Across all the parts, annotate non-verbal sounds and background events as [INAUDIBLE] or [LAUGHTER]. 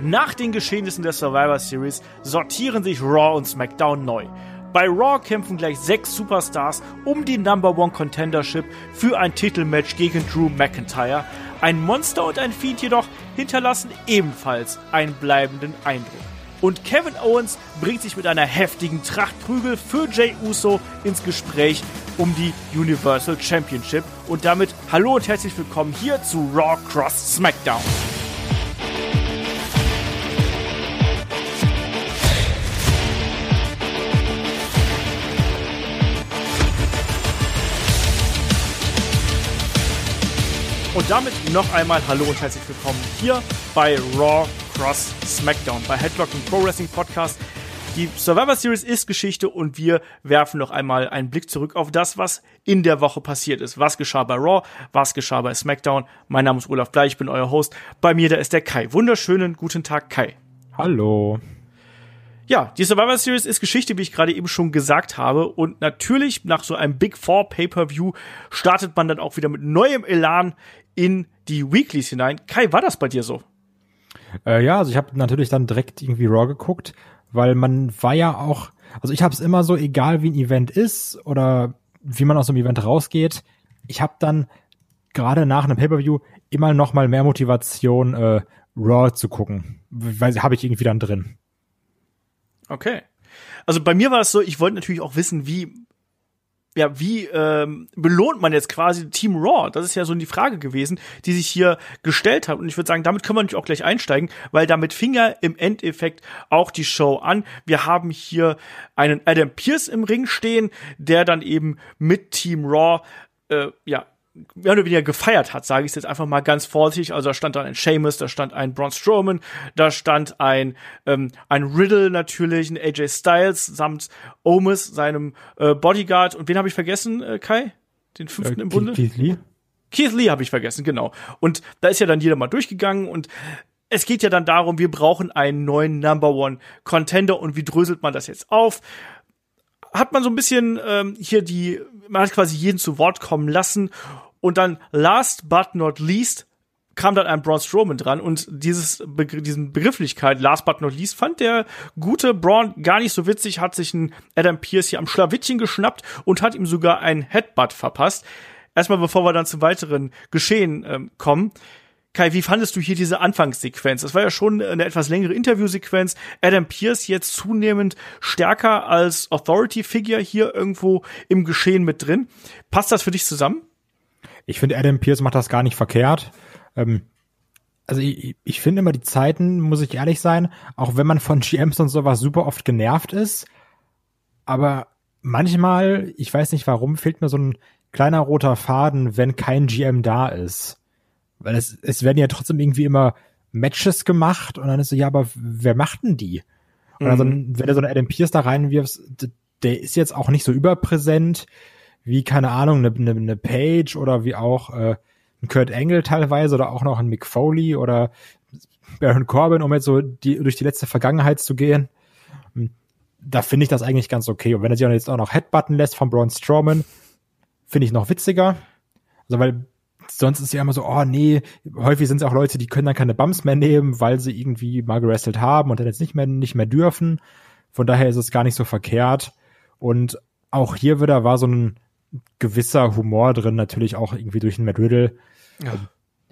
Nach den Geschehnissen der Survivor Series sortieren sich Raw und SmackDown neu. Bei Raw kämpfen gleich sechs Superstars um die Number One Contendership für ein Titelmatch gegen Drew McIntyre. Ein Monster und ein Fiend jedoch hinterlassen ebenfalls einen bleibenden Eindruck. Und Kevin Owens bringt sich mit einer heftigen Trachtprügel für Jay Uso ins Gespräch um die Universal Championship. Und damit hallo und herzlich willkommen hier zu Raw Cross SmackDown. Und damit noch einmal Hallo und herzlich willkommen hier bei Raw Cross SmackDown, bei Headlock und Pro Wrestling Podcast. Die Survivor Series ist Geschichte und wir werfen noch einmal einen Blick zurück auf das, was in der Woche passiert ist. Was geschah bei Raw, was geschah bei SmackDown. Mein Name ist Olaf Bleich, ich bin euer Host. Bei mir, da ist der Kai. Wunderschönen guten Tag, Kai. Hallo. Ja, die Survivor Series ist Geschichte, wie ich gerade eben schon gesagt habe. Und natürlich nach so einem Big Four Pay-per-View startet man dann auch wieder mit neuem Elan in die Weeklies hinein. Kai, war das bei dir so? Äh, ja, also ich habe natürlich dann direkt irgendwie Raw geguckt, weil man war ja auch, also ich habe es immer so, egal wie ein Event ist oder wie man aus so einem Event rausgeht, ich habe dann gerade nach einem Pay-per-View immer noch mal mehr Motivation, äh, Raw zu gucken, weil habe ich irgendwie dann drin. Okay. Also bei mir war es so, ich wollte natürlich auch wissen, wie ja, wie ähm, belohnt man jetzt quasi Team Raw? Das ist ja so die Frage gewesen, die sich hier gestellt hat. Und ich würde sagen, damit können wir natürlich auch gleich einsteigen, weil damit fing ja im Endeffekt auch die Show an. Wir haben hier einen Adam Pierce im Ring stehen, der dann eben mit Team Raw äh, ja mehr oder weniger gefeiert hat, sage ich jetzt einfach mal ganz vorsichtig. Also da stand dann ein Seamus, da stand ein Braun Strowman, da stand ein, ähm, ein Riddle natürlich, ein AJ Styles samt Omis, seinem äh, Bodyguard. Und wen habe ich vergessen, äh, Kai? Den fünften äh, im Bunde? Keith Lee. Keith Lee habe ich vergessen, genau. Und da ist ja dann jeder mal durchgegangen und es geht ja dann darum, wir brauchen einen neuen Number One Contender und wie dröselt man das jetzt auf? Hat man so ein bisschen ähm, hier die, man hat quasi jeden zu Wort kommen lassen und dann last but not least kam dann ein Braun Strowman dran und dieses Begr diesen Begrifflichkeit last but not least fand der gute Braun gar nicht so witzig, hat sich ein Adam Pierce hier am Schlawittchen geschnappt und hat ihm sogar ein Headbutt verpasst. Erstmal bevor wir dann zum weiteren Geschehen ähm, kommen. Kai, wie fandest du hier diese Anfangssequenz? Das war ja schon eine etwas längere Interviewsequenz. Adam Pierce jetzt zunehmend stärker als Authority Figure hier irgendwo im Geschehen mit drin. Passt das für dich zusammen? Ich finde, Adam Pierce macht das gar nicht verkehrt. Ähm, also ich, ich finde immer die Zeiten, muss ich ehrlich sein, auch wenn man von [LAUGHS] GMs und sowas super oft genervt ist, aber manchmal, ich weiß nicht warum, fehlt mir so ein kleiner roter Faden, wenn kein GM da ist. Weil es, es werden ja trotzdem irgendwie immer Matches gemacht und dann ist so, ja, aber wer macht denn die? Und mhm. also, wenn du so einen Adam Pierce da reinwirfst, der ist jetzt auch nicht so überpräsent wie, keine Ahnung, eine, eine, eine Page oder wie auch äh, ein Kurt Angle teilweise oder auch noch ein Mick Foley oder Baron Corbin, um jetzt so die, durch die letzte Vergangenheit zu gehen. Hm, da finde ich das eigentlich ganz okay. Und wenn er sich jetzt auch noch Headbutton lässt von Braun Strowman, finde ich noch witziger. Also, weil sonst ist ja immer so, oh nee, häufig sind es auch Leute, die können dann keine Bumps mehr nehmen, weil sie irgendwie mal gerestelt haben und dann jetzt nicht mehr, nicht mehr dürfen. Von daher ist es gar nicht so verkehrt. Und auch hier wieder war so ein gewisser Humor drin, natürlich auch irgendwie durch den Matt Riddle. Ja.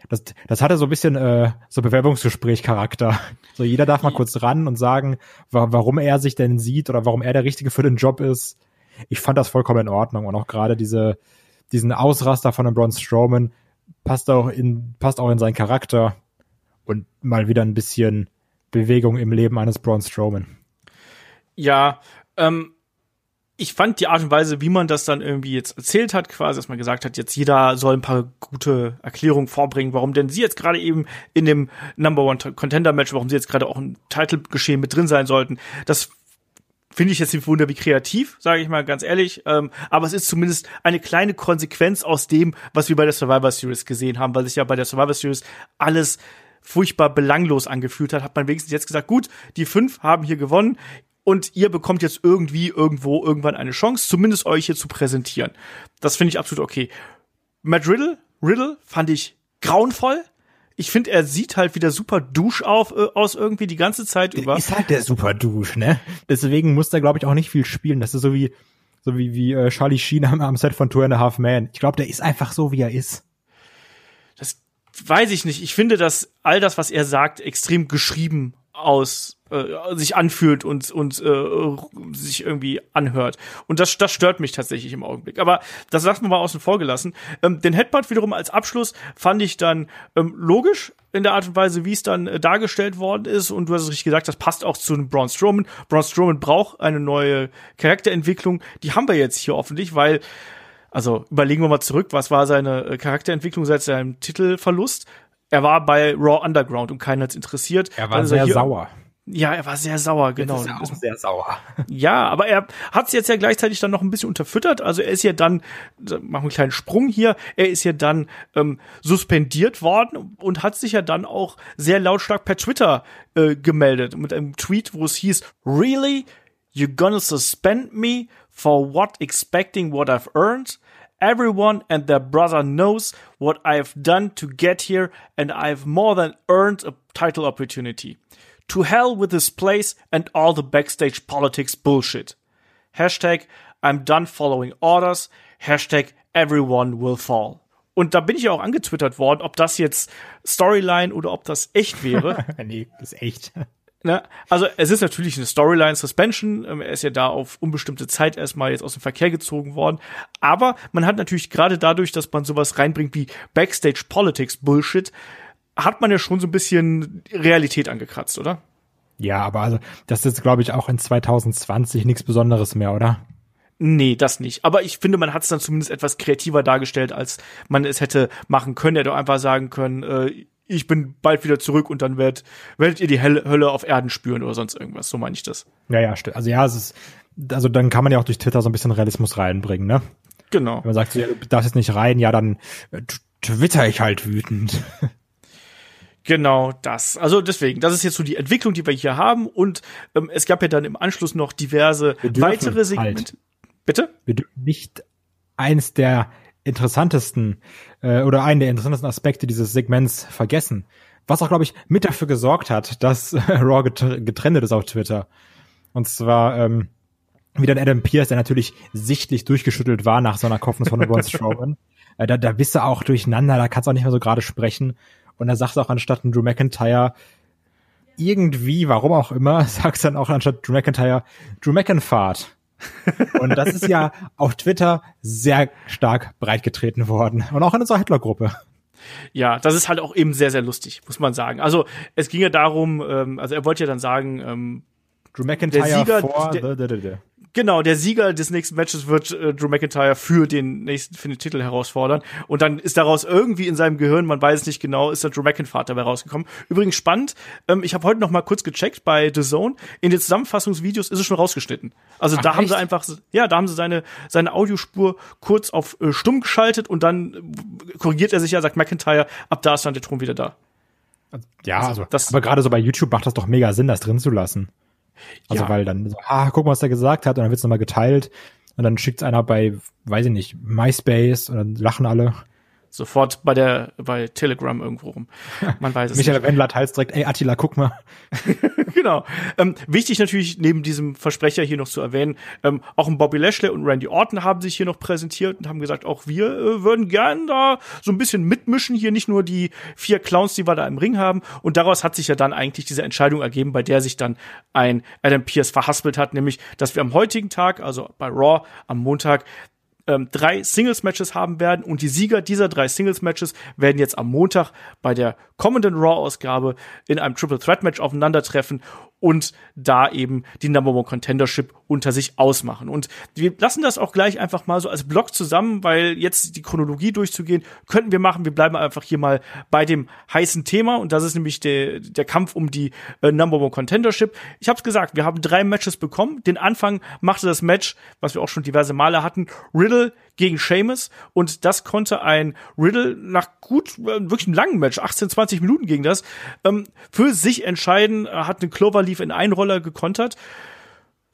Das, das hatte so ein bisschen äh, so Bewerbungsgespräch-Charakter. So jeder darf mal kurz ran und sagen, wa warum er sich denn sieht oder warum er der Richtige für den Job ist. Ich fand das vollkommen in Ordnung und auch gerade diese diesen Ausraster von einem Braun Strowman passt auch in passt auch in seinen Charakter und mal wieder ein bisschen Bewegung im Leben eines Braun Strowman. Ja, ähm, ich fand die Art und Weise, wie man das dann irgendwie jetzt erzählt hat, quasi, dass man gesagt hat, jetzt jeder soll ein paar gute Erklärungen vorbringen, warum denn sie jetzt gerade eben in dem Number One Contender Match, warum sie jetzt gerade auch im Title-Geschehen mit drin sein sollten. Das finde ich jetzt nicht wunder wie kreativ, sage ich mal ganz ehrlich. Ähm, aber es ist zumindest eine kleine Konsequenz aus dem, was wir bei der Survivor Series gesehen haben, weil sich ja bei der Survivor Series alles furchtbar belanglos angefühlt hat, hat man wenigstens jetzt gesagt, gut, die fünf haben hier gewonnen, und ihr bekommt jetzt irgendwie irgendwo irgendwann eine Chance, zumindest euch hier zu präsentieren. Das finde ich absolut okay. Matt Riddle, Riddle fand ich grauenvoll. Ich finde, er sieht halt wieder super dusch auf, äh, aus irgendwie die ganze Zeit Der über. Ist halt der super Dusch, ne? Deswegen muss der, glaube ich, auch nicht viel spielen. Das ist so wie, so wie, wie äh, Charlie Sheen am, am Set von Two and a Half Man. Ich glaube, der ist einfach so, wie er ist. Das weiß ich nicht. Ich finde, dass all das, was er sagt, extrem geschrieben aus äh, sich anfühlt und und äh, sich irgendwie anhört. Und das das stört mich tatsächlich im Augenblick. Aber das lassen wir mal außen vor gelassen. Ähm, den Headbutt wiederum als Abschluss fand ich dann ähm, logisch in der Art und Weise wie es dann äh, dargestellt worden ist. Und du hast es richtig gesagt das passt auch zu einem Braun Strowman. Braun Strowman braucht eine neue Charakterentwicklung. Die haben wir jetzt hier hoffentlich weil also überlegen wir mal zurück was war seine äh, Charakterentwicklung seit seinem Titelverlust er war bei Raw Underground und keiner hat's interessiert. Er war ist sehr hier- sauer. Ja, er war sehr sauer, genau. Ist er auch sehr sauer. [LAUGHS] Ja, aber er hat's jetzt ja gleichzeitig dann noch ein bisschen unterfüttert. Also er ist ja dann, machen wir einen kleinen Sprung hier, er ist ja dann ähm, suspendiert worden und hat sich ja dann auch sehr lautstark per Twitter äh, gemeldet mit einem Tweet, wo es hieß, Really? You gonna suspend me for what expecting what I've earned? Everyone and their brother knows what I've done to get here, and I've more than earned a title opportunity. To hell with this place and all the backstage politics bullshit. Hashtag I'm done following orders. Hashtag everyone will fall. Und da bin ich auch angetwittert worden, ob das jetzt Storyline oder ob das echt wäre. [LAUGHS] nee, ist echt. Ne? Also es ist natürlich eine Storyline-Suspension. Ähm, Er ist ja da auf unbestimmte Zeit erstmal jetzt aus dem Verkehr gezogen worden. Aber man hat natürlich gerade dadurch, dass man sowas reinbringt wie Backstage-Politics-Bullshit, hat man ja schon so ein bisschen Realität angekratzt, oder? Ja, aber also, das ist, glaube ich, auch in 2020 nichts Besonderes mehr, oder? Nee, das nicht. Aber ich finde, man hat es dann zumindest etwas kreativer dargestellt, als man es hätte machen können. Er hätte auch einfach sagen können, äh, ich bin bald wieder zurück und dann werdet, werdet ihr die Hölle, Hölle auf Erden spüren oder sonst irgendwas. So meine ich das. Ja, ja, stimmt. Also ja, es ist, also dann kann man ja auch durch Twitter so ein bisschen Realismus reinbringen, ne? Genau. Wenn man sagt, ja, du darfst jetzt nicht rein, ja, dann äh, twitter ich halt wütend. [LAUGHS] Genau das. Also deswegen, das ist jetzt so die Entwicklung, die wir hier haben. Und ähm, es gab ja dann im Anschluss noch diverse weitere Segmente. halt. Bitte? Wir dürfen nicht eins der interessantesten äh, oder einen der interessantesten Aspekte dieses Segments vergessen. Was auch, glaube ich, mit dafür gesorgt hat, dass äh, [LAUGHS] Raw getr- getrennt ist auf Twitter. Und zwar ähm, wieder ein Adam Pierce, der natürlich sichtlich durchgeschüttelt war nach so einer Kopfnuss [LAUGHS] von Braun Strowman. Äh, da, da bist du auch durcheinander, da kannst du auch nicht mehr so gerade sprechen. Und da sagst du auch anstatt ein Drew McIntyre irgendwie, warum auch immer, [LAUGHS] sagst dann auch anstatt Drew McIntyre Drew McInfart. Und das ist ja auf Twitter sehr stark breitgetreten worden. Und auch in unserer Hitler-Gruppe. Ja, das ist halt auch eben sehr, sehr lustig, muss man sagen. Also es ging ja darum, ähm, also er wollte ja dann sagen, ähm, Drew McIntyre Der Sieger- vor der- the, the. Genau, der Sieger des nächsten Matches wird äh, Drew McIntyre für den nächsten für den Titel herausfordern und dann ist daraus irgendwie in seinem Gehirn, man weiß es nicht genau, ist der Drew McIntyre dabei rausgekommen. Übrigens spannend, ähm, ich habe heute noch mal kurz gecheckt bei The Zone, in den Zusammenfassungsvideos ist es schon rausgeschnitten. Also Ach, da haben sie echt? einfach ja, da haben sie seine seine Audiospur kurz auf äh, stumm geschaltet und dann äh, korrigiert er sich ja, sagt McIntyre, ab da ist dann der Ton wieder da. Ja, Also, also, das- aber gerade so bei YouTube macht das doch mega Sinn, das drin zu lassen. Also Ja. weil dann so, ah, guck mal, was er gesagt hat, und dann wird's nochmal geteilt. Und dann schickt's einer bei, weiß ich nicht, MySpace und dann lachen alle. Sofort bei der bei Telegram irgendwo rum. Man weiß es nicht. Michael Wendler teilt's direkt, ey Attila, guck mal. [LAUGHS] genau. Ähm, wichtig natürlich neben diesem Versprecher hier noch zu erwähnen, ähm, auch ein Bobby Lashley und Randy Orton haben sich hier noch präsentiert und haben gesagt, auch wir äh, würden gern da so ein bisschen mitmischen, hier nicht nur die vier Clowns, die wir da im Ring haben. Und daraus hat sich ja dann eigentlich diese Entscheidung ergeben, bei der sich dann ein Adam Pierce verhaspelt hat, nämlich, dass wir am heutigen Tag, also bei Raw am Montag, ähm, drei Singles-Matches haben werden und die Sieger dieser drei Singles-Matches werden jetzt am Montag bei der kommenden Raw-Ausgabe in einem Triple Threat-Match aufeinandertreffen und da eben die Number One Contendership unter sich ausmachen. Und wir lassen das auch gleich einfach mal so als Block zusammen, weil jetzt die Chronologie durchzugehen, könnten wir machen. Wir bleiben einfach hier mal bei dem heißen Thema und das ist nämlich der, der Kampf um die äh, Number One Contendership. Ich habe es gesagt, wir haben drei Matches bekommen. Den Anfang machte das Match, was wir auch schon diverse Male hatten, Riddle gegen Sheamus und das konnte ein Riddle nach gut, äh, wirklich einem langen Match, 18, 20 Minuten ging das, ähm, für sich entscheiden, hat einen Cloverleaf in einen Roller gekontert.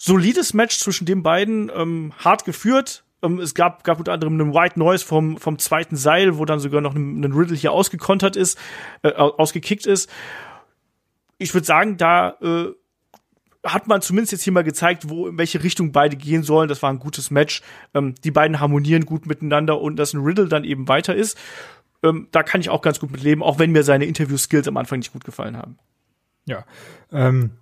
Solides Match zwischen den beiden, ähm, hart geführt, Ähm, es gab, gab unter anderem einen White Noise vom, vom zweiten Seil, wo dann sogar noch ein, ein Riddle hier ausgekontert ist, äh, ausgekickt ist. Ich würde sagen, da äh, hat man zumindest jetzt hier mal gezeigt, wo in welche Richtung beide gehen sollen. Das war ein gutes Match. Ähm, die beiden harmonieren gut miteinander und dass ein Riddle dann eben weiter ist. Ähm, da kann ich auch ganz gut mit leben, auch wenn mir seine Interview-Skills am Anfang nicht gut gefallen haben. Ja. Ähm,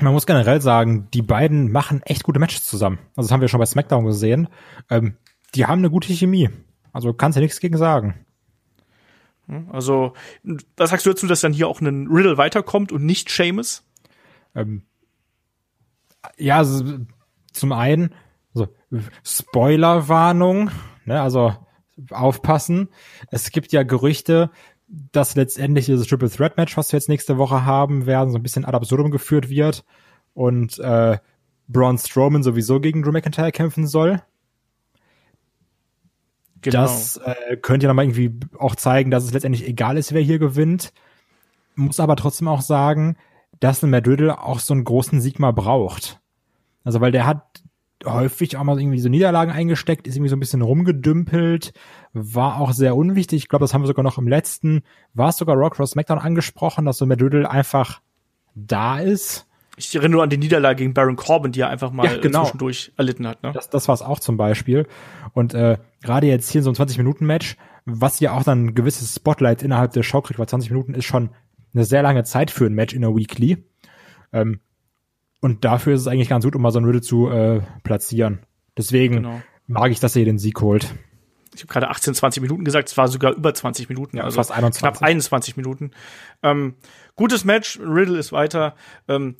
man muss generell sagen, die beiden machen echt gute Matches zusammen. Also das haben wir schon bei SmackDown gesehen. Ähm, die haben eine gute Chemie. Also kannst du nichts gegen sagen. Also, was sagst du dazu, dass dann hier auch ein Riddle weiterkommt und nicht Seamus? Ähm, ja, also, zum einen, also, Spoilerwarnung, ne, also aufpassen. Es gibt ja Gerüchte, dass letztendlich dieses Triple Threat Match, was wir jetzt nächste Woche haben werden, so ein bisschen ad absurdum geführt wird und äh, Braun Strowman sowieso gegen Drew McIntyre kämpfen soll. Genau. Das äh, könnte ja nochmal irgendwie auch zeigen, dass es letztendlich egal ist, wer hier gewinnt. Muss aber trotzdem auch sagen, dass ein Matt Riddle auch so einen großen Sieg mal braucht. Also weil der hat häufig auch mal irgendwie so Niederlagen eingesteckt, ist irgendwie so ein bisschen rumgedümpelt, war auch sehr unwichtig. Ich glaube, das haben wir sogar noch im letzten, war es sogar Rock Cross SmackDown angesprochen, dass so Riddle einfach da ist. Ich erinnere nur an die Niederlage gegen Baron Corbin, die er einfach mal ja, genau. zwischendurch erlitten hat. Ne? Das, das war es auch zum Beispiel. Und äh, gerade jetzt hier in so einem 20-Minuten-Match, was ja auch dann ein gewisses Spotlight innerhalb der Show kriegt, weil 20 Minuten ist schon eine sehr lange Zeit für ein Match in der Weekly. Ähm, und dafür ist es eigentlich ganz gut, um mal so ein Riddle zu äh, platzieren. Deswegen genau. mag ich, dass er hier den Sieg holt. Ich habe gerade 18, 20 Minuten gesagt, es war sogar über 20 Minuten, ja, also fast 21. knapp 21 Minuten. Ähm, gutes Match, Riddle ist weiter. Ähm,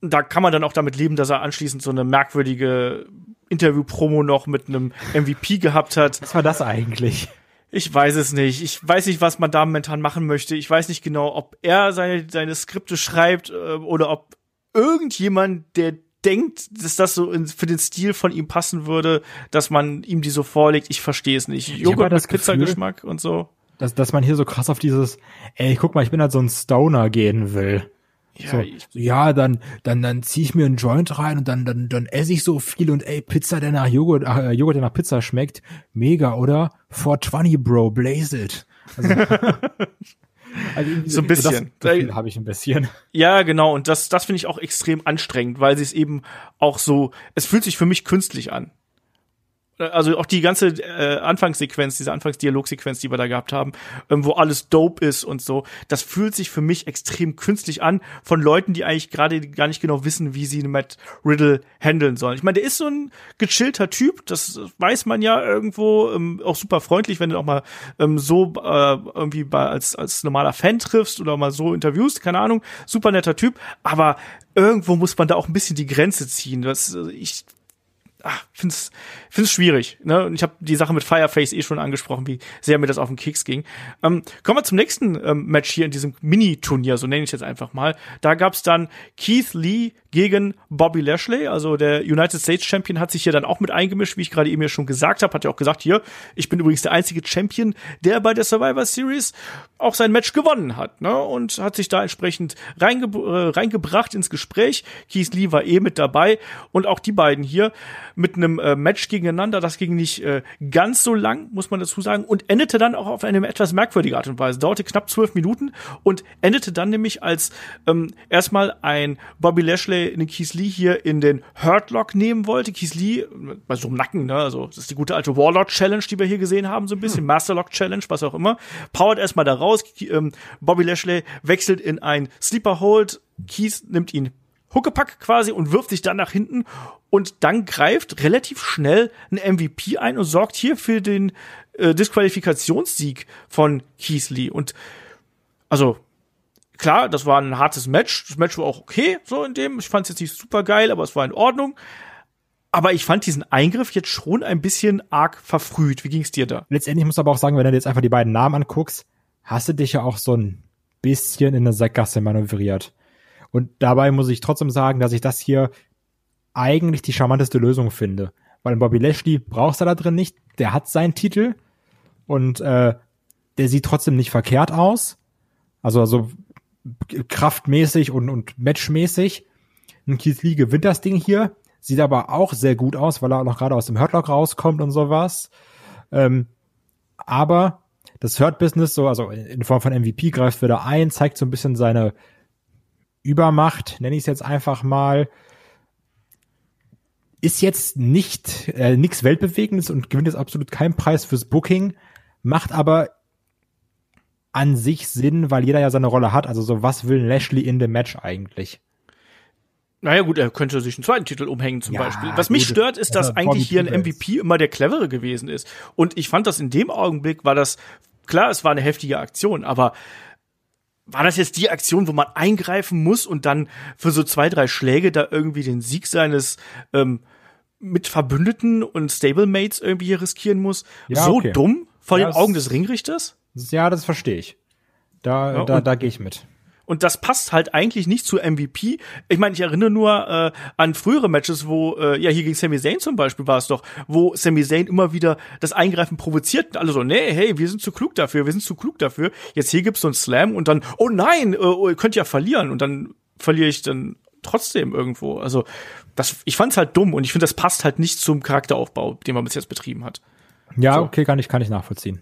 da kann man dann auch damit leben, dass er anschließend so eine merkwürdige Interview-Promo noch mit einem MVP gehabt hat. Was war das eigentlich? Ich weiß es nicht. Ich weiß nicht, was man da momentan machen möchte. Ich weiß nicht genau, ob er seine, seine Skripte schreibt äh, oder ob irgendjemand, der denkt, dass das so in, für den Stil von ihm passen würde, dass man ihm die so vorlegt. Ich verstehe es nicht. Joghurt mit Pizzageschmack und so. Dass, dass man hier so krass auf dieses, ey, guck mal, ich bin halt so ein Stoner gehen will. Ja, so, ja, dann, dann, dann zieh ich mir einen Joint rein und dann, dann, dann esse ich so viel und ey, Pizza, der nach Joghurt, äh, Joghurt, der nach Pizza schmeckt, mega, oder? 420, Bro, blaze it. Also, [LAUGHS] [LAUGHS] Also so ein bisschen. So habe ich ein bisschen. Ja, genau. Und das, das finde ich auch extrem anstrengend, weil sie es eben auch so, es fühlt sich für mich künstlich an also auch die ganze äh, Anfangssequenz, diese Anfangsdialogsequenz, die wir da gehabt haben, ähm, wo alles dope ist und so, das fühlt sich für mich extrem künstlich an von Leuten, die eigentlich gerade gar nicht genau wissen, wie sie Matt Riddle handeln sollen. Ich meine, der ist so ein gechillter Typ, das weiß man ja irgendwo, ähm, auch super freundlich, wenn du auch mal ähm, so äh, irgendwie bei, als, als normaler Fan triffst oder mal so interviewst, keine Ahnung, super netter Typ, aber irgendwo muss man da auch ein bisschen die Grenze ziehen. Das, ich ach, find's, find's schwierig. Ne? Und ich habe die Sache mit Fireface eh schon angesprochen, wie sehr mir das auf den Keks ging. Ähm, kommen wir zum nächsten ähm, Match hier in diesem Mini-Turnier, so nenne ich jetzt einfach mal. Da gab's dann Keith Lee gegen Bobby Lashley, also der United States Champion hat sich hier dann auch mit eingemischt, wie ich gerade eben ja schon gesagt habe, hat ja auch gesagt, hier, ich bin übrigens der einzige Champion, der bei der Survivor Series auch sein Match gewonnen hat, ne? Und hat sich da entsprechend reinge äh, reingebracht ins Gespräch. Keith Lee war eh mit dabei und auch die beiden hier mit einem äh, Match gegeneinander. Das ging nicht äh, ganz so lang, muss man dazu sagen, und endete dann auch auf eine etwas merkwürdige Art und Weise. Dauerte knapp zwölf Minuten und endete dann nämlich als ähm, erstmal ein Bobby Lashley den Keith Lee hier in den Hurtlock nehmen wollte. Keith Lee bei so einem Nacken, ne? Also das ist die gute alte Warlord Challenge, die wir hier gesehen haben, so ein bisschen hm. Masterlock Challenge, was auch immer. Powert erstmal da raus. Ähm, Bobby Lashley wechselt in ein Sleeper Hold. Keith nimmt ihn Huckepack quasi und wirft sich dann nach hinten und dann greift relativ schnell ein MVP ein und sorgt hier für den äh, Disqualifikationssieg von Keith Lee. Und also klar, das war ein hartes Match. Das Match war auch okay, so in dem. Ich fand es jetzt nicht super geil, aber es war in Ordnung. Aber ich fand diesen Eingriff jetzt schon ein bisschen arg verfrüht. Wie ging's dir da? Letztendlich muss aber auch sagen, wenn du dir jetzt einfach die beiden Namen anguckst, hast du dich ja auch so ein bisschen in eine Sackgasse manövriert. Und dabei muss ich trotzdem sagen, dass ich das hier eigentlich die charmanteste Lösung finde. Weil Bobby Lashley brauchst du da drin nicht. Der hat seinen Titel und äh, der sieht trotzdem nicht verkehrt aus. Also, also kraftmäßig und, und matchmäßig. Und Keith Lee gewinnt das Ding hier. sieht aber auch sehr gut aus, weil er auch noch gerade aus dem Hurtlock rauskommt und sowas. Ähm, aber das Hurt-Business, so, also in Form von MVP, greift wieder ein, zeigt so ein bisschen seine Übermacht, nenne ich es jetzt einfach mal. Ist jetzt nicht äh, nichts Weltbewegendes und gewinnt jetzt absolut keinen Preis fürs Booking, macht aber an sich Sinn, weil jeder ja seine Rolle hat. Also so, was will Lashley in dem Match eigentlich? Naja gut, er könnte sich einen zweiten Titel umhängen zum ja, Beispiel. Was mich stört, ist, dass eigentlich hier ein MVP immer der clevere gewesen ist. Und ich fand das in dem Augenblick war das, klar, es war eine heftige Aktion, aber war das jetzt die Aktion, wo man eingreifen muss und dann für so zwei, drei Schläge da irgendwie den Sieg seines ähm, mit Verbündeten und Stablemates irgendwie hier riskieren muss? Ja, so okay. dumm vor den Augen des Ringrichters? Ja, das verstehe ich. Da, ja, da, da gehe ich mit. Und das passt halt eigentlich nicht zu MVP. Ich meine, ich erinnere nur äh, an frühere Matches, wo, äh, ja, hier gegen Sami Zayn zum Beispiel war es doch, wo Sami Zayn immer wieder das Eingreifen provoziert und alle so, nee, hey, wir sind zu klug dafür, wir sind zu klug dafür. Jetzt hier gibt's so einen Slam und dann, oh nein, äh, oh, ihr könnt ja verlieren und dann verliere ich dann trotzdem irgendwo. Also, das, ich fand's halt dumm und ich finde, das passt halt nicht zum Charakteraufbau, den man bis jetzt betrieben hat. Ja, so. okay, kann ich, kann ich nachvollziehen.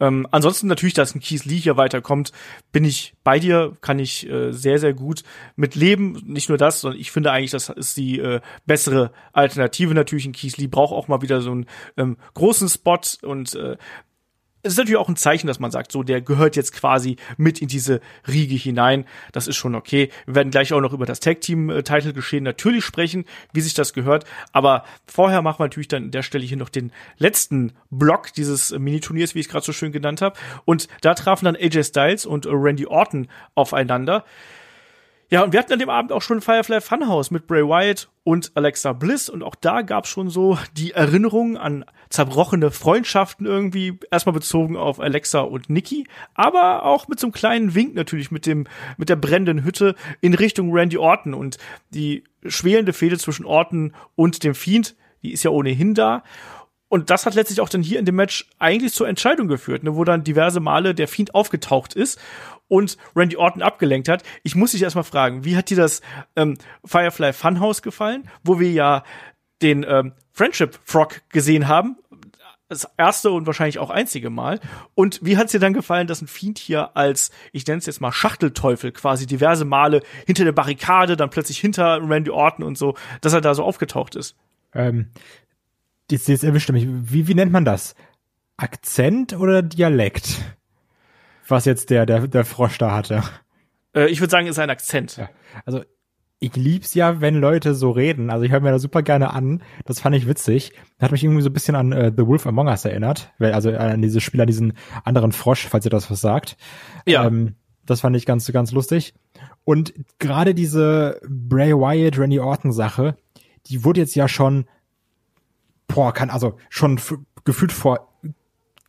Ähm, ansonsten natürlich, dass ein Keith Lee hier weiterkommt, bin ich bei dir, kann ich äh, sehr, sehr gut mit leben. Nicht nur das, sondern ich finde eigentlich, das ist die äh, bessere Alternative. Natürlich, ein Keith Lee braucht auch mal wieder so einen ähm, großen Spot und äh, es ist natürlich auch ein Zeichen, dass man sagt, so, der gehört jetzt quasi mit in diese Riege hinein. Das ist schon okay. Wir werden gleich auch noch über das Tag-Team-Title geschehen natürlich sprechen, wie sich das gehört. Aber vorher machen wir natürlich dann an der Stelle hier noch den letzten Block dieses Mini-Turniers, wie ich es gerade so schön genannt habe. Und da trafen dann AJ Styles und Randy Orton aufeinander. Ja, und wir hatten an dem Abend auch schon Firefly Funhouse mit Bray Wyatt und Alexa Bliss. Und auch da gab es schon so die Erinnerung an zerbrochene Freundschaften irgendwie, erstmal bezogen auf Alexa und Nikki, aber auch mit so einem kleinen Wink natürlich mit dem mit der brennenden Hütte in Richtung Randy Orton. Und die schwelende Fehde zwischen Orton und dem Fiend, die ist ja ohnehin da. Und das hat letztlich auch dann hier in dem Match eigentlich zur Entscheidung geführt, ne, wo dann diverse Male der Fiend aufgetaucht ist und Randy Orton abgelenkt hat. Ich muss dich erstmal fragen, wie hat dir das ähm, Firefly Funhouse gefallen, wo wir ja den ähm, Friendship Frog gesehen haben? Das erste und wahrscheinlich auch einzige Mal. Und wie hat es dir dann gefallen, dass ein Fiend hier als, ich nenne es jetzt mal Schachtelteufel, quasi diverse Male hinter der Barrikade, dann plötzlich hinter Randy Orton und so, dass er da so aufgetaucht ist? Ähm, jetzt, jetzt erwischt mich. Wie, wie nennt man das? Akzent oder Dialekt? Was jetzt der, der, der Frosch da hatte. Äh, ich würde sagen, ist ein Akzent. Ja. Also, ich lieb's ja, wenn Leute so reden. Also ich höre mir das super gerne an. Das fand ich witzig. Hat mich irgendwie so ein bisschen an äh, The Wolf Among Us erinnert. Also an dieses Spiel, an diesen anderen Frosch, falls ihr das was sagt. Ja. Ähm, das fand ich ganz, ganz lustig. Und gerade diese Bray Wyatt, Randy Orton Sache, die wurde jetzt ja schon boah, kann also schon gefühlt vor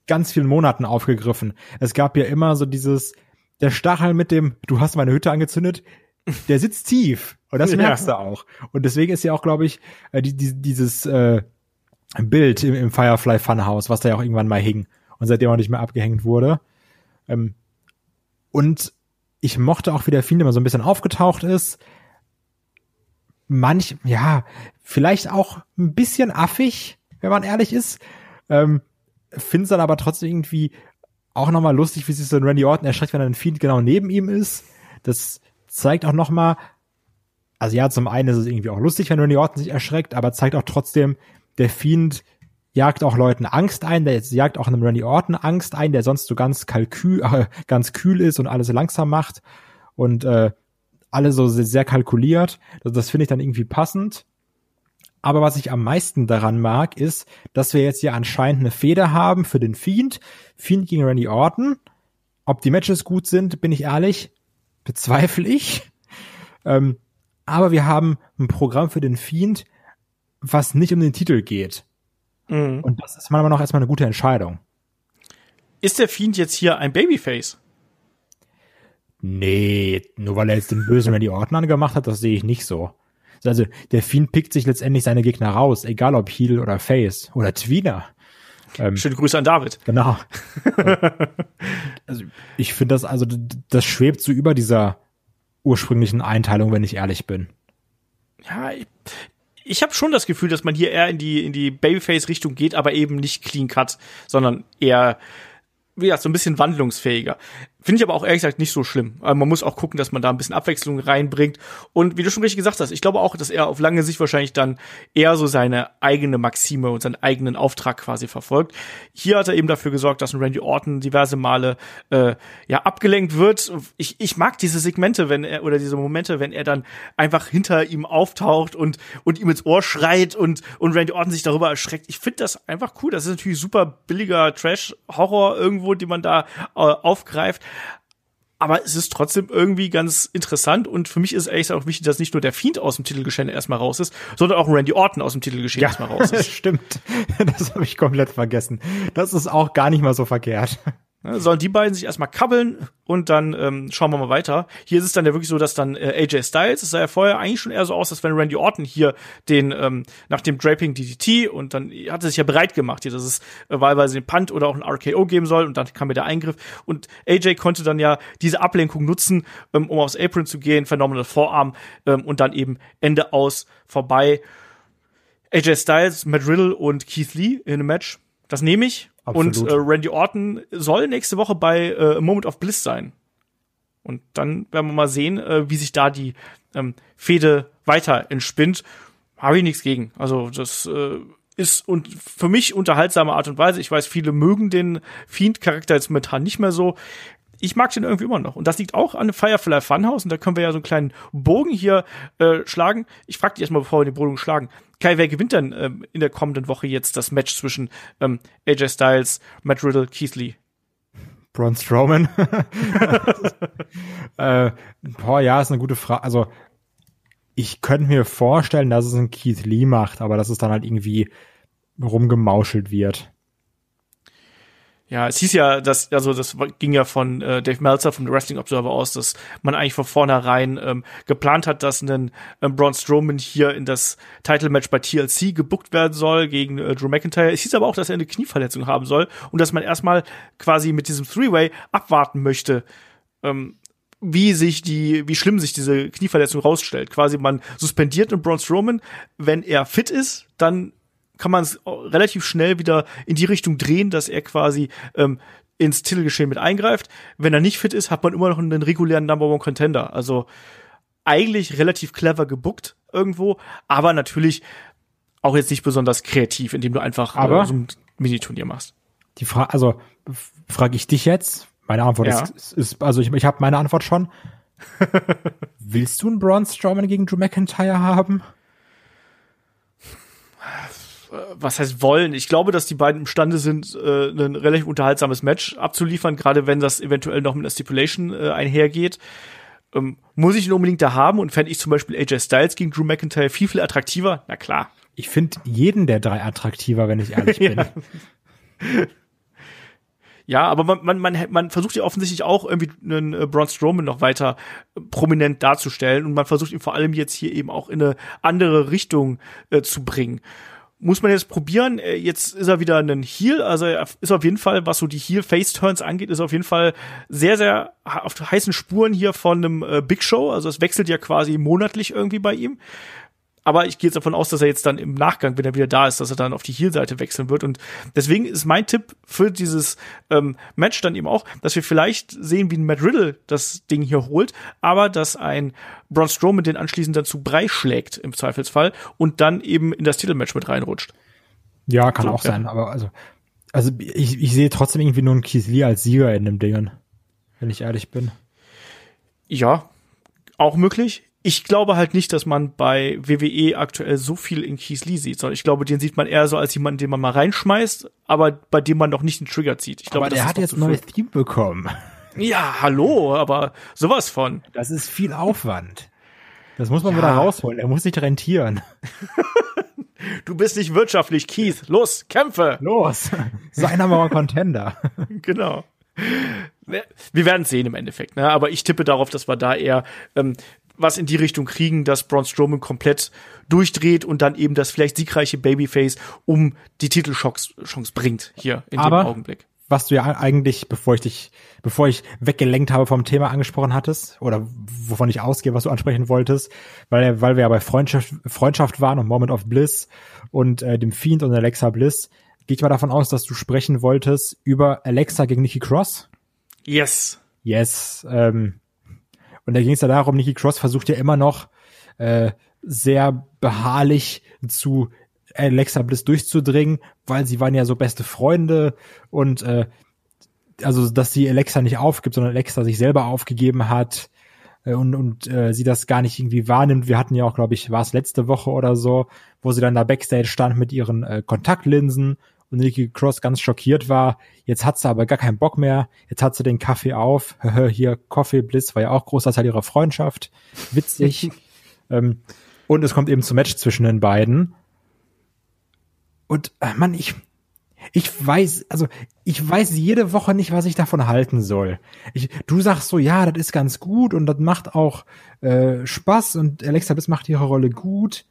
ganz vielen Monaten aufgegriffen. Es gab ja immer so dieses, der Stachel mit dem, du hast meine Hütte angezündet, der sitzt tief. Und das [LAUGHS] merkst ja. du auch. Und deswegen ist ja auch, glaube ich, äh, die, die, dieses äh, Bild im, im Firefly Funhouse, was da ja auch irgendwann mal hing und seitdem auch nicht mehr abgehängt wurde. Ähm, und ich mochte auch, wie der Fiend immer so ein bisschen aufgetaucht ist manch, ja, vielleicht auch ein bisschen affig, wenn man ehrlich ist. Ähm, Find's dann aber trotzdem irgendwie auch nochmal lustig, wie sich so ein Randy Orton erschreckt, wenn ein Fiend genau neben ihm ist. Das zeigt auch nochmal, also ja, zum einen ist es irgendwie auch lustig, wenn Randy Orton sich erschreckt, aber zeigt auch trotzdem, der Fiend jagt auch Leuten Angst ein, der jagt auch einem Randy Orton Angst ein, der sonst so ganz kalkül, [LAUGHS] äh, ganz kühl ist und alles langsam macht. Und äh, alle so sehr kalkuliert. Das, das finde ich dann irgendwie passend. Aber was ich am meisten daran mag, ist, dass wir jetzt hier anscheinend eine Feder haben für den Fiend. Fiend gegen Randy Orton. Ob die Matches gut sind, bin ich ehrlich, bezweifle ich. Ähm, aber wir haben ein Programm für den Fiend, was nicht um den Titel geht. Mhm. Und das ist meiner Meinung nach erstmal eine gute Entscheidung. Ist der Fiend jetzt hier ein Babyface? Nee, nur weil er jetzt den bösen Randy Orton angemacht hat, das sehe ich nicht so. Also der Fiend pickt sich letztendlich seine Gegner raus, egal ob Heel oder Face oder Tweener. Ähm, Schöne Grüße an David. Genau. [LAUGHS] also ich finde das, also das schwebt so über dieser ursprünglichen Einteilung, wenn ich ehrlich bin. Ja, ich, ich habe schon das Gefühl, dass man hier eher in die in die Babyface-Richtung geht, aber eben nicht clean cut, sondern eher wie gesagt, so ein bisschen wandlungsfähiger. Finde ich aber auch ehrlich gesagt nicht so schlimm. Man muss auch gucken, dass man da ein bisschen Abwechslung reinbringt. Und wie du schon richtig gesagt hast, ich glaube auch, dass er auf lange Sicht wahrscheinlich dann eher so seine eigene Maxime und seinen eigenen Auftrag quasi verfolgt. Hier hat er eben dafür gesorgt, dass ein Randy Orton diverse Male äh, ja abgelenkt wird. Ich, ich mag diese Segmente, wenn er oder diese Momente, wenn er dann einfach hinter ihm auftaucht und und ihm ins Ohr schreit und und Randy Orton sich darüber erschreckt. Ich finde das einfach cool. Das ist natürlich super billiger Trash-Horror irgendwo, den man da äh, aufgreift aber es ist trotzdem irgendwie ganz interessant und für mich ist es ehrlich auch wichtig, dass nicht nur der Fiend aus dem Titelgeschehen erstmal raus ist, sondern auch Randy Orton aus dem Titelgeschehen ja, erstmal raus [LAUGHS] ist. Stimmt. [LAUGHS] Das habe ich komplett vergessen. Das ist auch gar nicht mal so verkehrt. Ne, sollen die beiden sich erstmal kabbeln und dann ähm, schauen wir mal weiter. Hier ist es dann ja wirklich so, dass dann äh, AJ Styles, es sah ja vorher eigentlich schon eher so aus, als wenn Randy Orton hier den ähm, nach dem Draping DDT und dann hat er sich ja bereit gemacht, hier, dass es äh, wahlweise den Punt oder auch ein RKO geben soll und dann kam mir der Eingriff und AJ konnte dann ja diese Ablenkung nutzen, ähm, um aufs Apron zu gehen, Phenomenal Vorarm ähm, und dann eben Ende aus vorbei. AJ Styles, Matt Riddle und Keith Lee in einem Match. Das nehme ich Absolut. Und äh, Randy Orton soll nächste Woche bei äh, Moment of Bliss sein. Und dann werden wir mal sehen, äh, wie sich da die ähm, Fehde weiter entspinnt. Habe ich nichts gegen. Also das äh, ist und für mich unterhaltsame Art und Weise. Ich weiß, viele mögen den Fiend-Charakter jetzt momentan nicht mehr so. Ich mag den irgendwie immer noch. Und das liegt auch an Firefly Funhouse. Und da können wir ja so einen kleinen Bogen hier äh, schlagen. Ich frage dich erstmal, bevor wir den Bogen schlagen. Kai, wer gewinnt denn ähm, in der kommenden Woche jetzt das Match zwischen ähm, AJ Styles, Matt Riddle, Keith Lee? Braun Strowman. [LAUGHS] äh, boah, ja, ist eine gute Frage. Also, ich könnte mir vorstellen, dass es ein Keith Lee macht, aber dass es dann halt irgendwie rumgemauschelt wird. Ja, es hieß ja, dass, also das ging ja von äh, Dave Meltzer vom The Wrestling Observer aus, dass man eigentlich von vornherein ähm, geplant hat, dass ein ähm, Braun Strowman hier in das Title-Match bei TLC gebuckt werden soll gegen äh, Drew McIntyre. Es hieß aber auch, dass er eine Knieverletzung haben soll und dass man erstmal quasi mit diesem Three-Way abwarten möchte, ähm, wie sich die, wie schlimm sich diese Knieverletzung rausstellt. Quasi man suspendiert einen Braun Strowman, wenn er fit ist, dann kann man es relativ schnell wieder in die Richtung drehen, dass er quasi ähm, ins Titelgeschehen mit eingreift. Wenn er nicht fit ist, hat man immer noch einen regulären Number One Contender. Also eigentlich relativ clever gebuckt irgendwo, aber natürlich auch jetzt nicht besonders kreativ, indem du einfach aber äh, so ein Miniturnier machst. Die Frage, also frage ich dich jetzt. Meine Antwort ja. ist, ist, also ich, ich habe meine Antwort schon. [LAUGHS] Willst du einen Braun Strowman gegen Drew McIntyre haben? Was heißt wollen? Ich glaube, dass die beiden imstande sind, äh, ein relativ unterhaltsames Match abzuliefern, gerade wenn das eventuell noch mit einer Stipulation äh, einhergeht. Ähm, muss ich ihn unbedingt da haben und fände ich zum Beispiel AJ Styles gegen Drew McIntyre viel, viel attraktiver? Na klar. Ich finde jeden der drei attraktiver, wenn ich ehrlich [LAUGHS] bin. Ja, aber man, man, man, man versucht ja offensichtlich auch irgendwie einen äh, Braun Strowman noch weiter äh, prominent darzustellen und man versucht ihn vor allem jetzt hier eben auch in eine andere Richtung äh, zu bringen muss man jetzt probieren. Äh, jetzt ist er wieder ein Heal, also er ist auf jeden Fall, was so die Heal-Face-Turns angeht, ist auf jeden Fall sehr, sehr auf heißen Spuren hier von einem äh, Big Show. Also es wechselt ja quasi monatlich irgendwie bei ihm aber ich gehe jetzt davon aus, dass er jetzt dann im Nachgang, wenn er wieder da ist, dass er dann auf die Heel-Seite wechseln wird. Und deswegen ist mein Tipp für dieses ähm, Match dann eben auch, dass wir vielleicht sehen, wie ein Matt Riddle das Ding hier holt, aber dass ein Braun Strowman den anschließend dann zu Brei schlägt im Zweifelsfall und dann eben in das Titelmatch mit reinrutscht. Ja, kann so, auch ja. sein, aber also, also ich, ich sehe trotzdem irgendwie nur einen Keith Lee als Sieger in dem Ding, wenn ich ehrlich bin. Ja, auch möglich ich glaube halt nicht, dass man bei WWE aktuell so viel in Keith Lee sieht, sondern ich glaube, den sieht man eher so als jemanden, den man mal reinschmeißt, aber bei dem man noch nicht einen Trigger zieht. Ich glaube, aber der hat jetzt ein neues Team bekommen. Ja, hallo, aber sowas von. Das ist viel Aufwand. Das muss man ja. wieder rausholen. Er muss sich rentieren. [LAUGHS] du bist nicht wirtschaftlich, Keith. Los, kämpfe. Los. Sei mal Contender. [LAUGHS] genau. Wir werden sehen im Endeffekt, ne? aber ich tippe darauf, dass wir da eher ähm, was in die Richtung kriegen, dass Braun Strowman komplett durchdreht und dann eben das vielleicht siegreiche Babyface um die Titelchance bringt hier in Aber dem Augenblick. was du ja eigentlich, bevor ich dich, bevor ich weggelenkt habe vom Thema angesprochen hattest, oder wovon ich ausgehe, was du ansprechen wolltest, weil, weil wir ja bei Freundschaft, Freundschaft waren und Moment of Bliss und äh, dem Fiend und Alexa Bliss, gehe ich mal davon aus, dass du sprechen wolltest über Alexa gegen Nikki Cross. Yes. Yes. Ähm, und da ging es ja darum, Nikki Cross versucht ja immer noch äh, sehr beharrlich zu Alexa Bliss durchzudringen, weil sie waren ja so beste Freunde und äh, also dass sie Alexa nicht aufgibt, sondern Alexa sich selber aufgegeben hat äh, und und äh, sie das gar nicht irgendwie wahrnimmt. Wir hatten ja auch, glaube ich, war es letzte Woche oder so, wo sie dann da backstage stand mit ihren äh, Kontaktlinsen und Nikki Cross ganz schockiert war. Jetzt hat sie aber gar keinen Bock mehr. Jetzt hat sie den Kaffee auf. [LAUGHS] Hier Coffee Bliss war ja auch großer Teil ihrer Freundschaft. Witzig. [LAUGHS] ähm, und es kommt eben zum Match zwischen den beiden. Und äh, Mann, ich, ich weiß, also ich weiß jede Woche nicht, was ich davon halten soll. Ich, du sagst so, ja, das ist ganz gut und das macht auch äh, Spaß und Alexa Bliss macht ihre Rolle gut.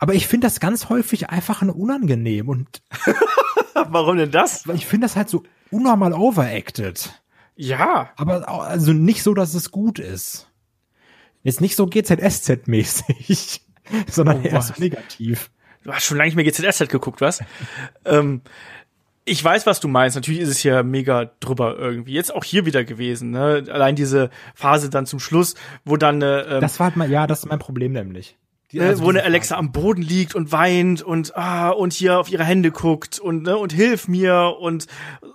Aber ich finde das ganz häufig einfach nur unangenehm und [LAUGHS] Warum denn das? ich finde das halt so unnormal overacted. Ja. Aber also nicht so, dass es gut ist. Jetzt nicht so GZSZ-mäßig, [LAUGHS] sondern Oh, eher so negativ. Du hast schon lange nicht mehr GZSZ geguckt, was? ähm, ich weiß, was du meinst. Natürlich ist es hier mega drüber irgendwie. Jetzt auch hier wieder gewesen. Ne? Allein diese Phase dann zum Schluss, wo dann äh, ähm, Das war halt mal, ja, das ist mein Problem nämlich. Die- ne, also wo eine Alexa am Boden liegt und weint und ah und hier auf ihre Hände guckt und ne, und hilf mir und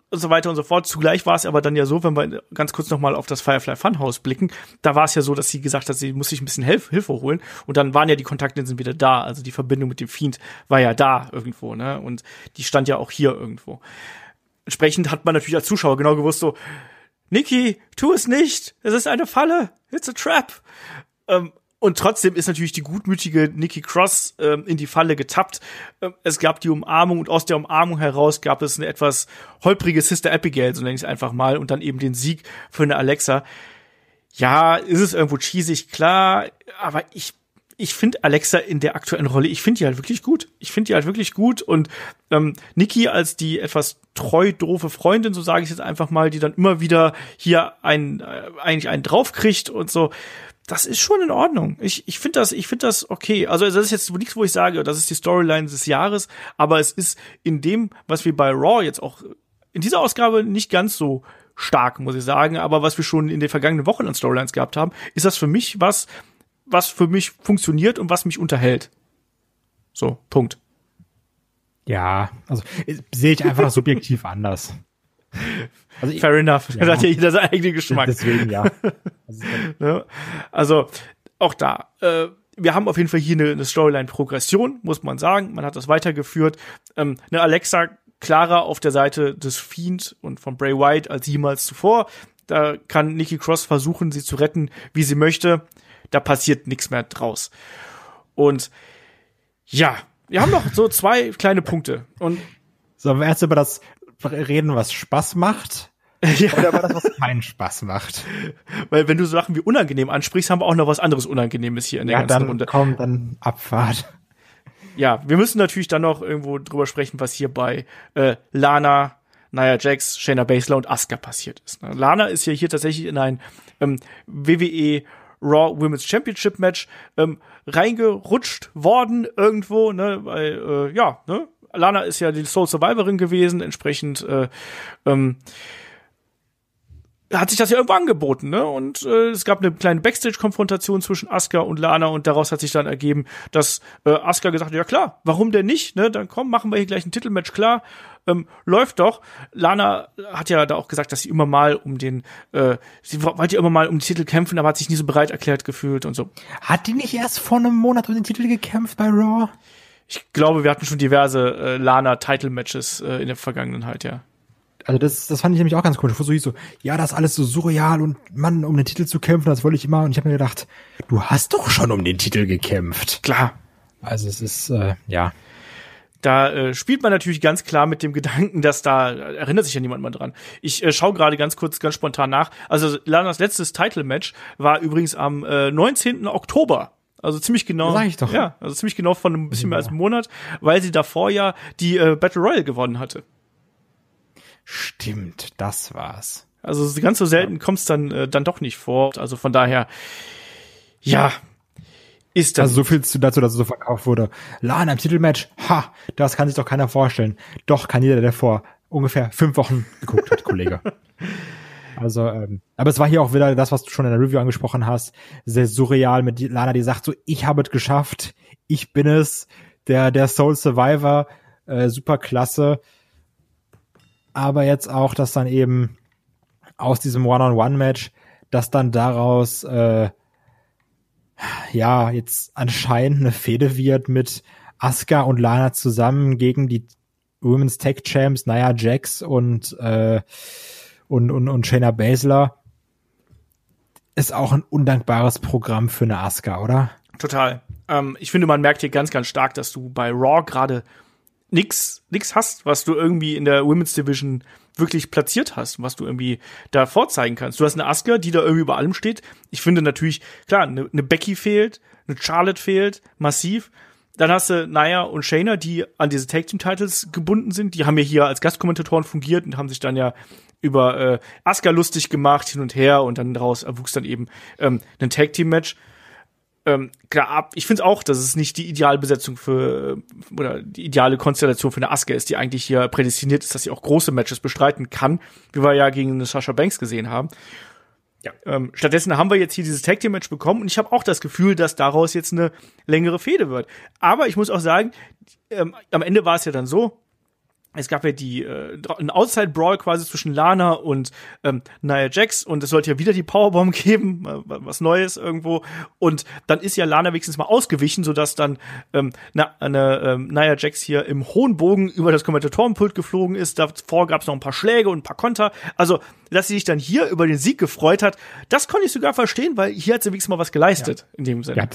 und so weiter und so fort. Zugleich war es aber dann ja so, wenn wir ganz kurz noch mal auf das Firefly Funhouse blicken, da war es ja so, dass sie gesagt hat, sie muss sich ein bisschen Hilf Hilfe holen und dann waren ja die Kontaktlinsen wieder da, also die Verbindung mit dem Fiend war ja da irgendwo, ne? Und die stand ja auch hier irgendwo. Entsprechend hat man natürlich als Zuschauer genau gewusst so Niki, tu es nicht. Es ist eine Falle. It's a trap. Ähm, und trotzdem ist natürlich die gutmütige Nikki Cross ähm, in die Falle getappt. Ähm, es gab die Umarmung und aus der Umarmung heraus gab es eine etwas holprige Sister Abigail, so nenne ich es einfach mal, und dann eben den Sieg für eine Alexa. Ja, ist es irgendwo cheesig, klar, aber ich ich finde Alexa in der aktuellen Rolle, ich finde die halt wirklich gut. Ich finde die halt wirklich gut und ähm, Nikki als die etwas treu doofe Freundin, so sage ich jetzt einfach mal, die dann immer wieder hier ein äh, eigentlich einen draufkriegt und so. Das ist schon in Ordnung. Ich, ich finde das, ich finde das okay. Also das ist jetzt nichts, wo ich sage, das ist die Storyline des Jahres, aber es ist in dem, was wir bei Raw jetzt auch in dieser Ausgabe nicht ganz so stark, muss ich sagen, aber was wir schon in den vergangenen Wochen an Storylines gehabt haben, ist das für mich was, was für mich funktioniert und was mich unterhält. So, Punkt. Ja, also sehe ich einfach subjektiv [LAUGHS] anders. Also ich, Fair enough. Ja. [LAUGHS] Da hat ja jeder seinen eigenen Geschmack. deswegen ja. [LAUGHS] Also, Ne? Also auch da. Äh, wir haben auf jeden Fall hier eine, eine Storyline-Progression, muss man sagen. Man hat das weitergeführt. Ähm, eine Alexa klarer auf der Seite des Fiend und von Bray Wyatt als jemals zuvor. Da kann Nikki Cross versuchen, sie zu retten, wie sie möchte. Da passiert nichts mehr draus. Und ja, wir haben noch so zwei kleine Punkte. Und Sollen wir erst über das reden, was Spaß macht? [LAUGHS] ja, Oder über das, was keinen Spaß macht? weil wenn du so Sachen wie unangenehm ansprichst, haben wir auch noch was anderes Unangenehmes hier in der Ja, ganzen dann Runde. komm, dann Abfahrt. Ja, wir müssen natürlich dann noch irgendwo drüber sprechen, was hier bei äh, Lana, Nia Jax, Shayna Baszler und Asuka passiert ist. Ne? Lana ist ja hier tatsächlich in ein ähm, WWE Raw Women's Championship Match ähm, reingerutscht worden irgendwo, ne, weil äh, ja, ne, Lana ist ja die Soul Survivorin gewesen, entsprechend äh, ähm, hat sich das ja irgendwo angeboten, ne? Und äh, es gab eine kleine Backstage-Konfrontation zwischen Asuka und Lana und daraus hat sich dann ergeben, dass äh, Asuka gesagt hat, ja klar, warum denn nicht? Ne? Dann komm, machen wir hier gleich ein Titelmatch klar. Ähm, läuft doch. Lana hat ja da auch gesagt, dass sie immer mal um den, äh, sie wollte ja immer mal um den Titel kämpfen, aber hat sich nie so bereit erklärt gefühlt und so. Hat die nicht erst vor einem Monat um den Titel gekämpft bei Raw? Ich glaube, wir hatten schon diverse äh, Lana-Title-Matches äh, in der Vergangenheit, ja. Also das, das fand ich nämlich auch ganz komisch. Wo so hieß so, ja, das ist alles so surreal und Mann, um den Titel zu kämpfen, das wollte ich immer. Und ich habe mir gedacht, du hast doch schon um den Titel gekämpft. Klar, Also es ist, äh, ja. Da äh, spielt man natürlich ganz klar mit dem Gedanken, dass da erinnert sich ja niemand mal dran. Ich äh, schaue gerade ganz kurz, ganz spontan nach. Also Lanas letztes Title-Match war übrigens am äh, 19. Oktober. Also ziemlich genau. Sag ich doch. Ja, also ziemlich genau von einem bisschen mehr als einem Monat, weil sie davor ja die äh, Battle Royale gewonnen hatte. Stimmt, das war's. Also ganz so selten ja. kommt's dann äh, dann doch nicht vor. Also von daher, ja, ist das. Also so viel zu, dazu, dass es so verkauft wurde. Lana im Titelmatch, ha, das kann sich doch keiner vorstellen. Doch kann jeder, der vor ungefähr fünf Wochen geguckt hat, Kollege. [LAUGHS] Also, ähm, aber es war hier auch wieder das, was du schon in der Review angesprochen hast, sehr surreal mit Lana, die sagt so, ich habe es geschafft, ich bin es, der der Soul Survivor, äh, super klasse. Aber jetzt auch, dass dann eben aus diesem One-on-One-Match, dass dann daraus äh, ja jetzt anscheinend eine Fehde wird mit Asuka und Lana zusammen gegen die Women's Tech Champs, Nia Jax und äh, und, und, und Shayna Baszler ist auch ein undankbares Programm für eine Asuka, oder? Total. Ähm, ich finde, man merkt hier ganz, ganz stark, dass du bei Raw gerade nix, nix hast, was du irgendwie in der Women's Division wirklich platziert hast, was du irgendwie da vorzeigen kannst. Du hast eine Asuka, die da irgendwie über allem steht. Ich finde natürlich, klar, eine, eine Becky fehlt, eine Charlotte fehlt, massiv. Dann hast du Naya und Shayna, die an diese Tag Team Titles gebunden sind. Die haben ja hier als Gastkommentatoren fungiert und haben sich dann ja über äh, Asuka lustig gemacht, hin und her und dann daraus erwuchs dann eben ähm, ein Tag Team Match. Ähm, klar, ich finde es auch, dass es nicht die ideale Besetzung für oder die ideale Konstellation für eine Asuka ist, die eigentlich hier prädestiniert ist, dass sie auch große Matches bestreiten kann, wie wir ja gegen eine Sasha Banks gesehen haben. Ja. Ähm, stattdessen haben wir jetzt hier dieses Tag Team Match bekommen und ich habe auch das Gefühl, dass daraus jetzt eine längere Fehde wird. Aber ich muss auch sagen, ähm, am Ende war es ja dann so, es gab ja die äh, ein Outside Brawl quasi zwischen Lana und ähm, Nia Jax und es sollte ja wieder die Powerbomb [LAUGHS] geben, äh, was Neues irgendwo und dann ist ja Lana wenigstens mal ausgewichen, so dass dann ähm, na, eine ähm, Nia Jax hier im hohen Bogen über das Kommentatorenpult geflogen ist. Davor gab es noch ein paar Schläge und ein paar Konter. Also, dass sie sich dann hier über den Sieg gefreut hat, das konnte ich sogar verstehen, weil hier hat sie wenigstens mal was geleistet ja. in dem Sinne. Ja,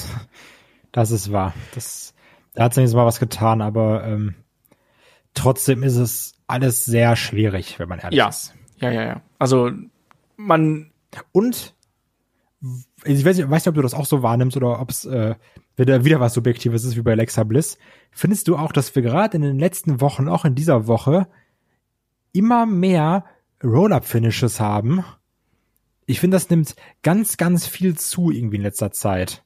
das ist wahr. Das da hat sie wenigstens mal was getan, aber ähm Trotzdem ist es alles sehr schwierig, wenn man ehrlich ja. ist. Ja, ja, ja. Also man und ich weiß, nicht, weiß nicht, ob du das auch so wahrnimmst oder ob es äh, wieder, wieder was Subjektives ist wie bei Alexa Bliss. Findest du auch, dass wir gerade in den letzten Wochen, auch in dieser Woche, immer mehr Roll-Up-Finishes haben? Ich finde, das nimmt ganz, ganz viel zu irgendwie in letzter Zeit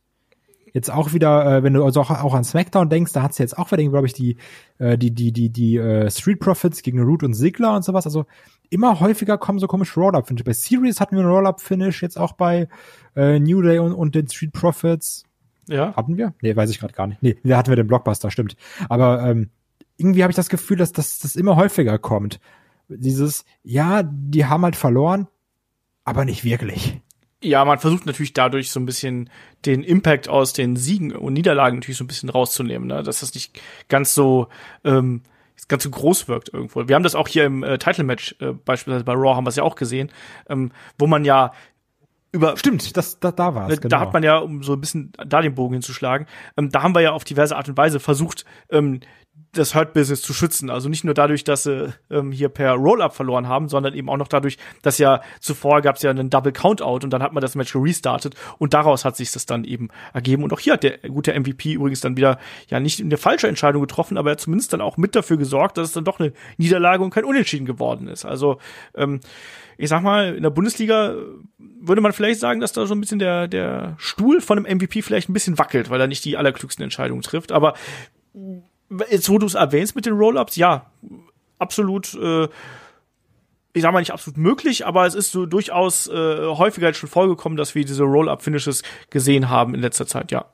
jetzt auch wieder, äh, wenn du also auch, auch an SmackDown denkst, da hat's jetzt auch wieder, glaube ich, die, äh, die, die, die, die äh, Street Profits gegen Root und Sigler und sowas. Also immer häufiger kommen so komische Roll-Up-Finish. Bei Series hatten wir einen Roll-Up-Finish, jetzt auch bei äh, New Day und, und den Street Profits. Ja. Hatten wir? Nee, weiß ich gerade gar nicht. Nee, da hatten wir den Blockbuster, stimmt. Aber ähm, irgendwie habe ich das Gefühl, dass das, das immer häufiger kommt. Dieses, ja, die haben halt verloren, aber nicht wirklich. Ja, man versucht natürlich dadurch so ein bisschen den Impact aus den Siegen und Niederlagen natürlich so ein bisschen rauszunehmen, ne? dass das nicht ganz so ähm, ganz so groß wirkt irgendwo. Wir haben das auch hier im äh, Title Match äh, beispielsweise bei Raw haben wir es ja auch gesehen, ähm, wo man ja über stimmt, das da, da war es. Äh, da genau. hat man ja um so ein bisschen da den Bogen hinzuschlagen. Ähm, da haben wir ja auf diverse Art und Weise versucht, ähm, das Hurt-Business zu schützen. Also nicht nur dadurch, dass sie ähm, hier per Roll-Up verloren haben, sondern eben auch noch dadurch, dass ja zuvor gab es ja einen Double Countout und dann hat man das Match restartet und daraus hat sich das dann eben ergeben. Und auch hier hat der gute MVP übrigens dann wieder ja nicht eine falsche Entscheidung getroffen, aber er hat zumindest dann auch mit dafür gesorgt, dass es dann doch eine Niederlage und kein Unentschieden geworden ist. Also ähm, ich sag mal, in der Bundesliga würde man vielleicht sagen, dass da so ein bisschen der, der Stuhl von einem MVP vielleicht ein bisschen wackelt, weil er nicht die allerklügsten Entscheidungen trifft. Aber jetzt, wo du es erwähnst mit den Roll-Ups, ja, absolut, äh, ich sag mal nicht absolut möglich, aber es ist so durchaus äh, häufiger jetzt schon vorgekommen, dass wir diese Roll-Up-Finishes gesehen haben in letzter Zeit, ja.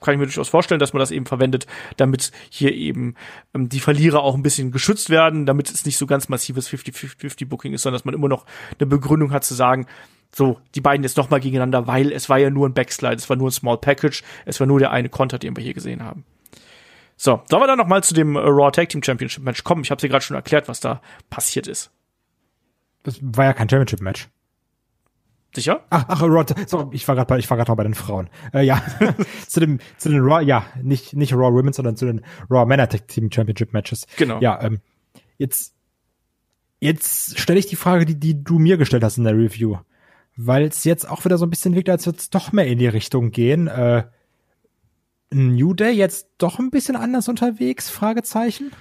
Kann ich mir durchaus vorstellen, dass man das eben verwendet, damit hier eben ähm, die Verlierer auch ein bisschen geschützt werden, damit es nicht so ganz massives 50-50-Booking ist, sondern dass man immer noch eine Begründung hat zu sagen, so, die beiden jetzt nochmal gegeneinander, weil es war ja nur ein Backslide, es war nur ein Small Package, es war nur der eine Konter, den wir hier gesehen haben. So, sollen wir dann noch mal zu dem äh, Raw Tag Team Championship Match kommen? Ich habe dir gerade schon erklärt, was da passiert ist. Das war ja kein Championship Match. Sicher? Ach, ach, Raw, sorry, ich war gerade bei, ich war gerade noch bei den Frauen. Äh, ja, [LAUGHS] zu dem, zu den Raw, ja, nicht, nicht Raw Women, sondern zu den Raw Männer Tag Team Championship Matches. Genau. Ja, ähm, jetzt, jetzt stelle ich die Frage, die, die du mir gestellt hast in der Review, weil es jetzt auch wieder so ein bisschen wirkt, als würde es doch mehr in die Richtung gehen. Äh, New Day jetzt doch ein bisschen anders unterwegs? Fragezeichen.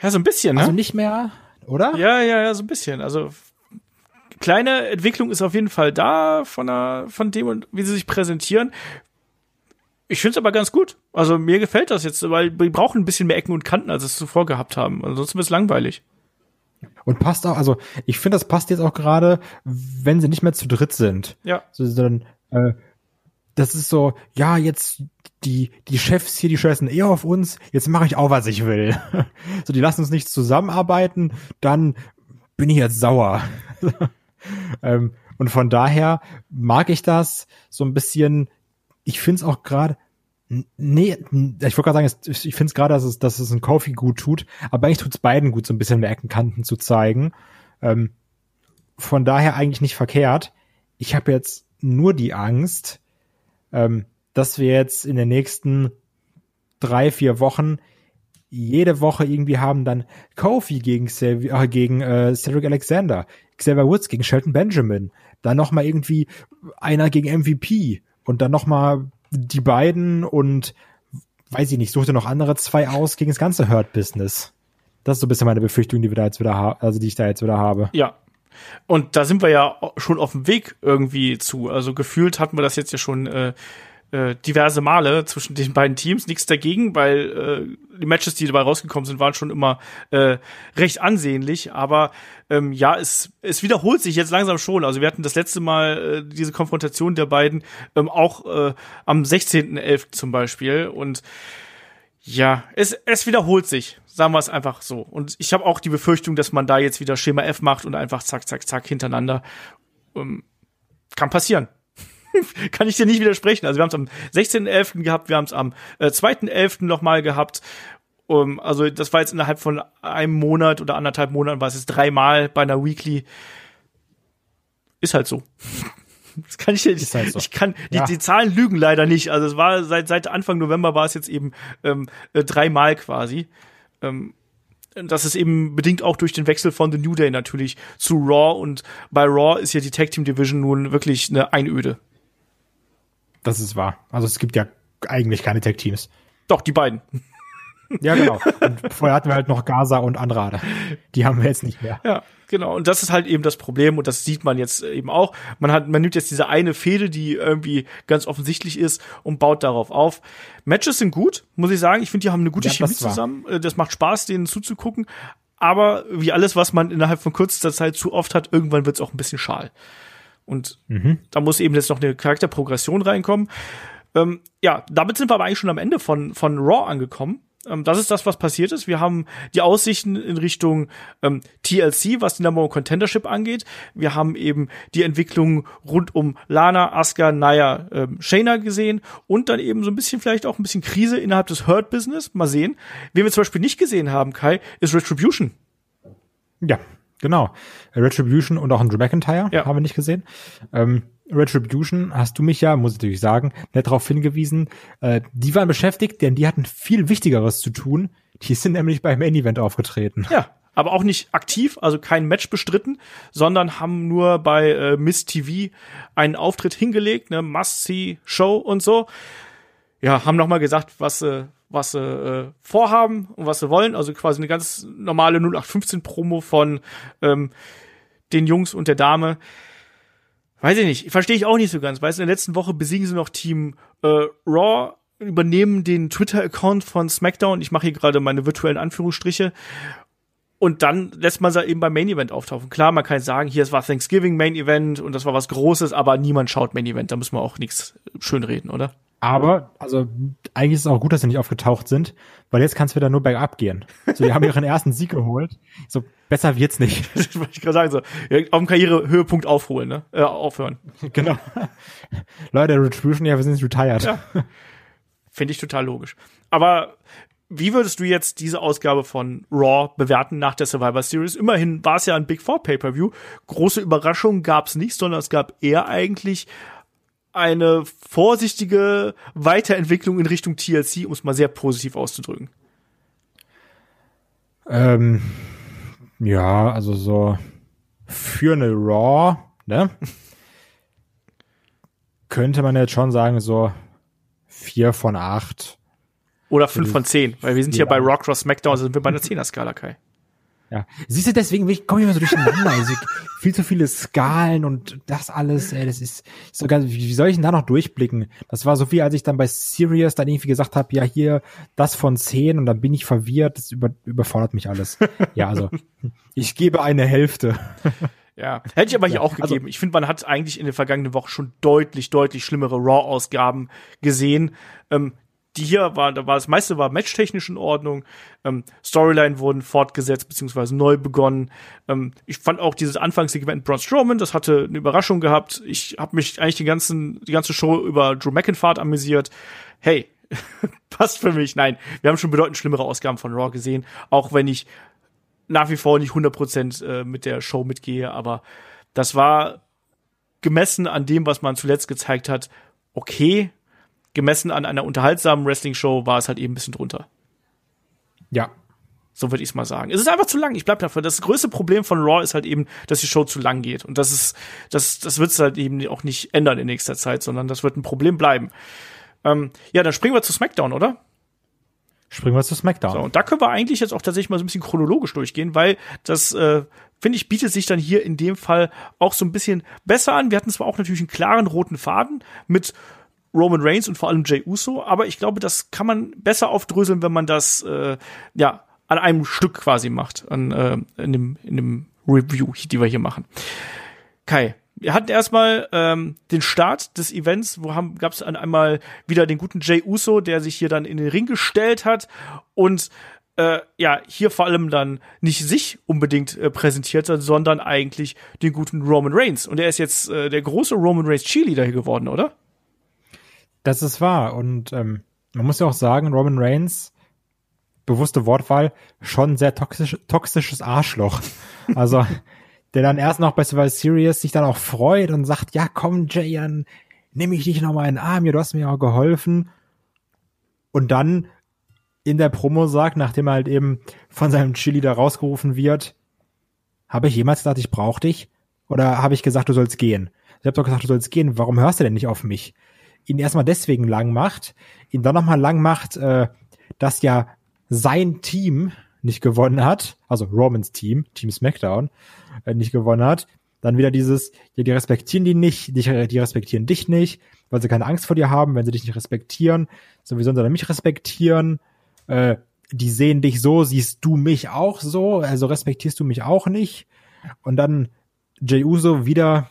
Ja, so ein bisschen, ne? Also nicht mehr, oder? Ja, ja, ja, so ein bisschen. Also kleine Entwicklung ist auf jeden Fall da von, der, von dem und wie sie sich präsentieren. Ich finde es aber ganz gut. Also mir gefällt das jetzt, weil wir brauchen ein bisschen mehr Ecken und Kanten, als es zuvor gehabt haben. Ansonsten wird es langweilig. Und passt auch, also ich finde, das passt jetzt auch gerade, wenn sie nicht mehr zu dritt sind. Ja. So, sondern, äh, das ist so, ja, jetzt die, die Chefs hier, die scheißen eher auf uns, jetzt mache ich auch, was ich will. [LAUGHS] so, die lassen uns nicht zusammenarbeiten, dann bin ich jetzt sauer. [LAUGHS] ähm, und von daher mag ich das so ein bisschen, ich finde es auch gerade, Nee, ich wollte gerade sagen, ich finde es gerade, dass es, dass es ein Kofi gut tut, aber eigentlich tut es beiden gut, so ein bisschen mehr Eckenkanten zu zeigen. Ähm, von daher eigentlich nicht verkehrt. Ich habe jetzt nur die Angst, ähm, dass wir jetzt in den nächsten drei, vier Wochen jede Woche irgendwie haben dann Kofi gegen, Xavier, äh, gegen äh, Cedric Alexander, Xavier Woods gegen Shelton Benjamin, dann noch mal irgendwie einer gegen MVP und dann noch mal die beiden und weiß ich nicht, suchte noch andere zwei aus gegen das ganze Hurt-Business. Das ist so ein bisschen meine Befürchtung, die wir da jetzt wieder haben, also die ich da jetzt wieder habe. Ja. Und da sind wir ja schon auf dem Weg irgendwie zu. Also gefühlt hatten wir das jetzt ja schon äh, äh, diverse Male zwischen den beiden Teams. Nichts dagegen, weil äh, die Matches, die dabei rausgekommen sind, waren schon immer äh, recht ansehnlich. Aber ähm, ja, es, es wiederholt sich jetzt langsam schon. Also wir hatten das letzte Mal äh, diese Konfrontation der beiden ähm, auch äh, am 16.11. zum Beispiel. Und ja, es, es wiederholt sich, sagen wir es einfach so. Und ich habe auch die Befürchtung, dass man da jetzt wieder Schema F macht und einfach zack, zack, zack hintereinander. Ähm, kann passieren. [LAUGHS] kann ich dir nicht widersprechen. Also wir haben es am 16.11. gehabt, wir haben es am äh, 2.11. nochmal gehabt. Um, also das war jetzt innerhalb von einem Monat oder anderthalb Monaten, war es jetzt dreimal bei einer Weekly. Ist halt so. [LAUGHS] Das kann ich nicht. Halt so. Ich kann die, ja. die Zahlen lügen leider nicht. Also es war seit seit Anfang November war es jetzt eben ähm, äh, dreimal quasi. Ähm, das ist eben bedingt auch durch den Wechsel von The New Day natürlich zu Raw und bei Raw ist ja die Tag Team Division nun wirklich eine Einöde. Das ist wahr. Also es gibt ja eigentlich keine Tech-Teams. Doch, die beiden. [LAUGHS] Ja, genau. Und vorher hatten wir halt noch Gaza und Andrade. Die haben wir jetzt nicht mehr. Ja, genau. Und das ist halt eben das Problem und das sieht man jetzt eben auch. Man hat, man nimmt jetzt diese eine Fehde, die irgendwie ganz offensichtlich ist und baut darauf auf. Matches sind gut, muss ich sagen. Ich finde, die haben eine gute ja, Chemie zusammen. Äh, das macht Spaß, denen zuzugucken. Aber wie alles, was man innerhalb von kürzester Zeit zu oft hat, irgendwann wird es auch ein bisschen schal. Und mhm. da muss eben jetzt noch eine Charakterprogression reinkommen. Ähm, ja, damit sind wir aber eigentlich schon am Ende von, von Raw angekommen. Ähm, das ist das, was passiert ist. Wir haben die Aussichten in Richtung ähm, TLC, was die Number One Contendership angeht. Wir haben eben die Entwicklung rund um Lana, Asuka, Naya, ähm, Shayna gesehen und dann eben so ein bisschen vielleicht auch ein bisschen Krise innerhalb des Hurt Business. Mal sehen. Wen wir zum Beispiel nicht gesehen haben, Kai, ist Retribution. Ja, Genau. Retribution und auch ein Drew McIntyre ja. haben wir nicht gesehen. Ähm, Retribution hast du mich ja, muss ich natürlich sagen, nett darauf hingewiesen. Äh, die waren beschäftigt, denn die hatten viel Wichtigeres zu tun. Die sind nämlich beim Main Event aufgetreten. Ja, aber auch nicht aktiv, also kein Match bestritten, sondern haben nur bei äh, Miss TV einen Auftritt hingelegt, ne Must-See-Show und so. Ja, haben nochmal gesagt, was äh, was sie äh, vorhaben und was sie wollen. Also quasi eine ganz normale 0815-Promo von ähm, den Jungs und der Dame. Weiß ich nicht, verstehe ich auch nicht so ganz. Weißt du, in der letzten Woche besiegen sie noch Team äh, Raw, übernehmen den Twitter-Account von SmackDown. Ich mache hier gerade meine virtuellen Anführungsstriche. Und dann lässt man sie eben beim Main Event auftauchen. Klar, man kann sagen, hier es war Thanksgiving Main Event und das war was Großes, aber niemand schaut Main Event. Da müssen wir auch nichts schönreden, oder? Aber, also, eigentlich ist es auch gut, dass sie nicht aufgetaucht sind, weil jetzt kann es wieder nur bergab gehen. So, die haben ihren ersten Sieg geholt. So, besser wird's nicht. [LAUGHS] das wollte ich gerade sagen, so, auf dem Karrierehöhepunkt aufholen, ne? Äh, aufhören. Genau. Leute, Retribution, ja, wir sind retired. Ja. Finde ich total logisch. Aber wie würdest du jetzt diese Ausgabe von Raw bewerten nach der Survivor Series? Immerhin war es ja ein Big Four Pay-per-View. Große Überraschungen gab es nicht, sondern es gab eher eigentlich eine vorsichtige Weiterentwicklung in Richtung TLC, um es mal sehr positiv auszudrücken. Ähm, ja, also so für eine Raw, ne? [LAUGHS] könnte man jetzt schon sagen, so vier von acht. Oder fünf von zehn, weil wir sind hier bei Rock Cross SmackDown, also sind wir bei einer Zehner-Skala, Kai. Ja. Siehst du, deswegen komme ich immer so durcheinander. Also, [LAUGHS] viel zu viele Skalen und das alles, ey, das ist sogar, wie soll ich denn da noch durchblicken? Das war so wie, als ich dann bei Sirius dann irgendwie gesagt habe, ja, hier das von 10 und dann bin ich verwirrt, das über, überfordert mich alles. ja, also, [LAUGHS] ich gebe eine Hälfte. [LAUGHS] Ja, hätte ich aber hier ja, auch also gegeben. Also, ich finde, man hat eigentlich in der vergangenen Woche schon deutlich, deutlich schlimmere Raw-Ausgaben gesehen. Ähm, die hier war, da war das meiste war matchtechnisch in Ordnung. Ähm, Storyline wurden fortgesetzt beziehungsweise neu begonnen. Ähm, ich fand auch dieses Anfangssegment Braun Strowman, das hatte eine Überraschung gehabt. Ich habe mich eigentlich die ganzen die ganze Show über Drew McIntyre amüsiert. Hey, [LAUGHS] passt für mich. Nein, wir haben schon bedeutend schlimmere Ausgaben von Raw gesehen, auch wenn ich nach wie vor nicht 100% äh, mit der Show mitgehe, aber das war gemessen an dem, was man zuletzt gezeigt hat, okay, gemessen an einer unterhaltsamen Wrestling-Show war es halt eben ein bisschen drunter. Ja. So würde ich es mal sagen. Es ist einfach zu lang. Ich bleib dafür. Das größte Problem von Raw ist halt eben, dass die Show zu lang geht. Und das ist, das, das wird es halt eben auch nicht ändern in nächster Zeit, sondern das wird ein Problem bleiben. Ähm, ja, dann springen wir zu SmackDown, oder? Springen wir zu SmackDown. So, und da können wir eigentlich jetzt auch tatsächlich mal so ein bisschen chronologisch durchgehen, weil das, äh, finde ich, bietet sich dann hier in dem Fall auch so ein bisschen besser an. Wir hatten zwar auch natürlich einen klaren roten Faden mit Roman Reigns und vor allem Jay Uso, aber ich glaube, das kann man besser aufdröseln, wenn man das äh, ja an einem Stück quasi macht, an äh, in dem in dem Review, die wir hier machen. Kai, wir hatten erstmal ähm, den Start des Events, wo gab es einmal wieder den guten Jay Uso, der sich hier dann in den Ring gestellt hat und äh, ja, hier vor allem dann nicht sich unbedingt äh, präsentiert hat, sondern eigentlich den guten Roman Reigns. Und er ist jetzt äh, der große Roman Reigns Cheerleader hier geworden, oder? Das ist wahr. Und ähm, man muss ja auch sagen, Roman Reigns, bewusste Wortwahl, schon sehr toxisch, toxisches Arschloch. [LAUGHS] Also, der dann erst noch bei Survival Series sich dann auch freut und sagt, ja komm Jay, dann nehme ich dich noch mal in den Arm, ja, du hast mir auch geholfen. Und dann in der Promo sagt, nachdem er halt eben von seinem Chili da rausgerufen wird, habe ich jemals gesagt, ich brauche dich? Oder habe ich gesagt, du sollst gehen? Ich habe doch gesagt, du sollst gehen. Warum hörst du denn nicht auf mich? Ihn erstmal deswegen lang macht, ihn dann nochmal lang macht, äh, dass ja sein Team nicht gewonnen hat, also Romans Team, Team SmackDown, äh, nicht gewonnen hat, dann wieder dieses, ja, die respektieren die nicht, die, die respektieren dich nicht, weil sie keine Angst vor dir haben, wenn sie dich nicht respektieren, sowieso sollen sie mich respektieren, äh, die sehen dich so, siehst du mich auch so, also respektierst du mich auch nicht. Und dann Jey Uso wieder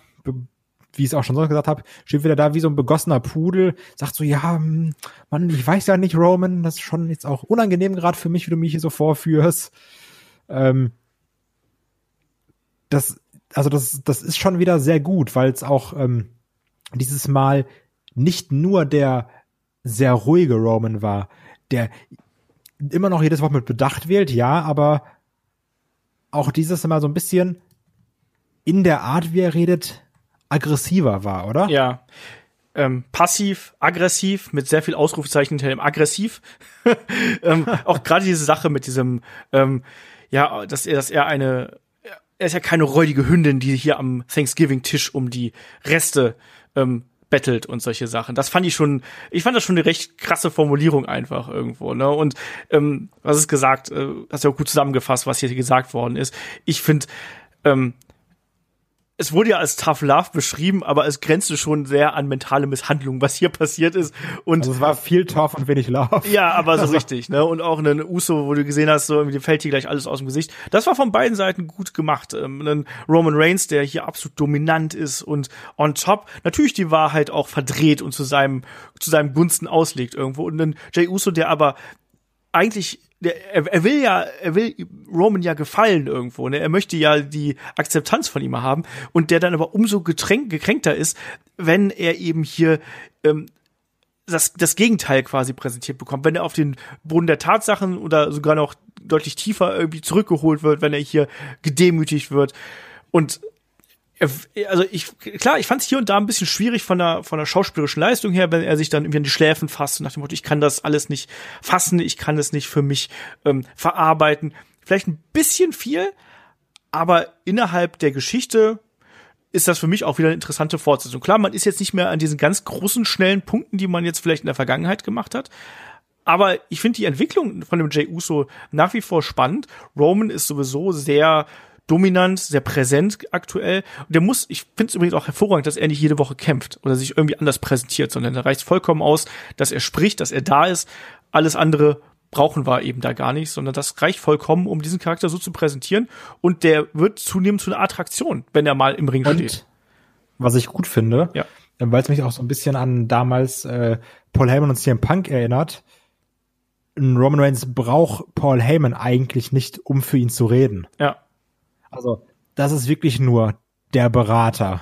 wie ich es auch schon sonst gesagt habe, steht wieder da wie so ein begossener Pudel, sagt so, ja, hm, Mann, ich weiß ja nicht, Roman, das ist schon jetzt auch unangenehm gerade für mich, wie du mich hier so vorführst. Ähm, das, also das, das ist schon wieder sehr gut, weil es auch ähm, dieses Mal nicht nur der sehr ruhige Roman war, der immer noch jedes Wort mit Bedacht wählt, ja, aber auch dieses Mal so ein bisschen in der Art, wie er redet, aggressiver war, oder? Ja. Ähm, passiv, aggressiv, mit sehr viel Ausrufezeichen hinter dem aggressiv. [LAUGHS] ähm, auch [LAUGHS] gerade diese Sache mit diesem, ähm, ja, dass er, dass er eine, er ist ja keine räudige Hündin, die hier am Thanksgiving-Tisch um die Reste ähm, bettelt und solche Sachen. Das fand ich schon, ich fand das schon eine recht krasse Formulierung einfach irgendwo, ne? Und ähm, was ist gesagt, äh, hast du ja auch gut zusammengefasst, was hier gesagt worden ist. Ich finde, ähm, es wurde ja als Tough Love beschrieben, aber es grenzte schon sehr an mentale Misshandlung, was hier passiert ist. Und also es war viel Tough und wenig Love. Ja, aber so [LAUGHS] richtig, ne? Und auch einen Uso, wo du gesehen hast, so irgendwie fällt hier gleich alles aus dem Gesicht. Das war von beiden Seiten gut gemacht. Ähm, ein Roman Reigns, der hier absolut dominant ist und on top natürlich die Wahrheit auch verdreht und zu seinem zu seinem Gunsten auslegt irgendwo. Und ein Jay Uso, der aber eigentlich der, er, er will ja, er will Roman ja gefallen irgendwo, ne? Er möchte ja die Akzeptanz von ihm haben und der dann aber umso getränk, gekränkter ist, wenn er eben hier ähm, das, das Gegenteil quasi präsentiert bekommt, wenn er auf den Boden der Tatsachen oder sogar noch deutlich tiefer irgendwie zurückgeholt wird, wenn er hier gedemütigt wird. Und also ich, klar, ich fand es hier und da ein bisschen schwierig von der, von der schauspielerischen Leistung her, wenn er sich dann irgendwie an die Schläfen fasst und nach dem Motto, ich kann das alles nicht fassen, ich kann es nicht für mich ähm, verarbeiten. Vielleicht ein bisschen viel, aber innerhalb der Geschichte ist das für mich auch wieder eine interessante Fortsetzung. Klar, man ist jetzt nicht mehr an diesen ganz großen, schnellen Punkten, die man jetzt vielleicht in der Vergangenheit gemacht hat, aber ich finde die Entwicklung von dem Jay Uso nach wie vor spannend. Roman ist sowieso sehr dominant, sehr präsent aktuell. Und der muss, ich finde es übrigens auch hervorragend, dass er nicht jede Woche kämpft oder sich irgendwie anders präsentiert, sondern da reicht vollkommen aus, dass er spricht, dass er da ist. Alles andere brauchen wir eben da gar nicht, sondern das reicht vollkommen, um diesen Charakter so zu präsentieren. Und der wird zunehmend zu einer Attraktion, wenn er mal im Ring Und steht. was ich gut finde, Ja. weil es mich auch so ein bisschen an damals äh, Paul Heyman und CM Punk erinnert. Ein Roman Reigns braucht Paul Heyman eigentlich nicht, um für ihn zu reden. Ja. Also, das ist wirklich nur der Berater.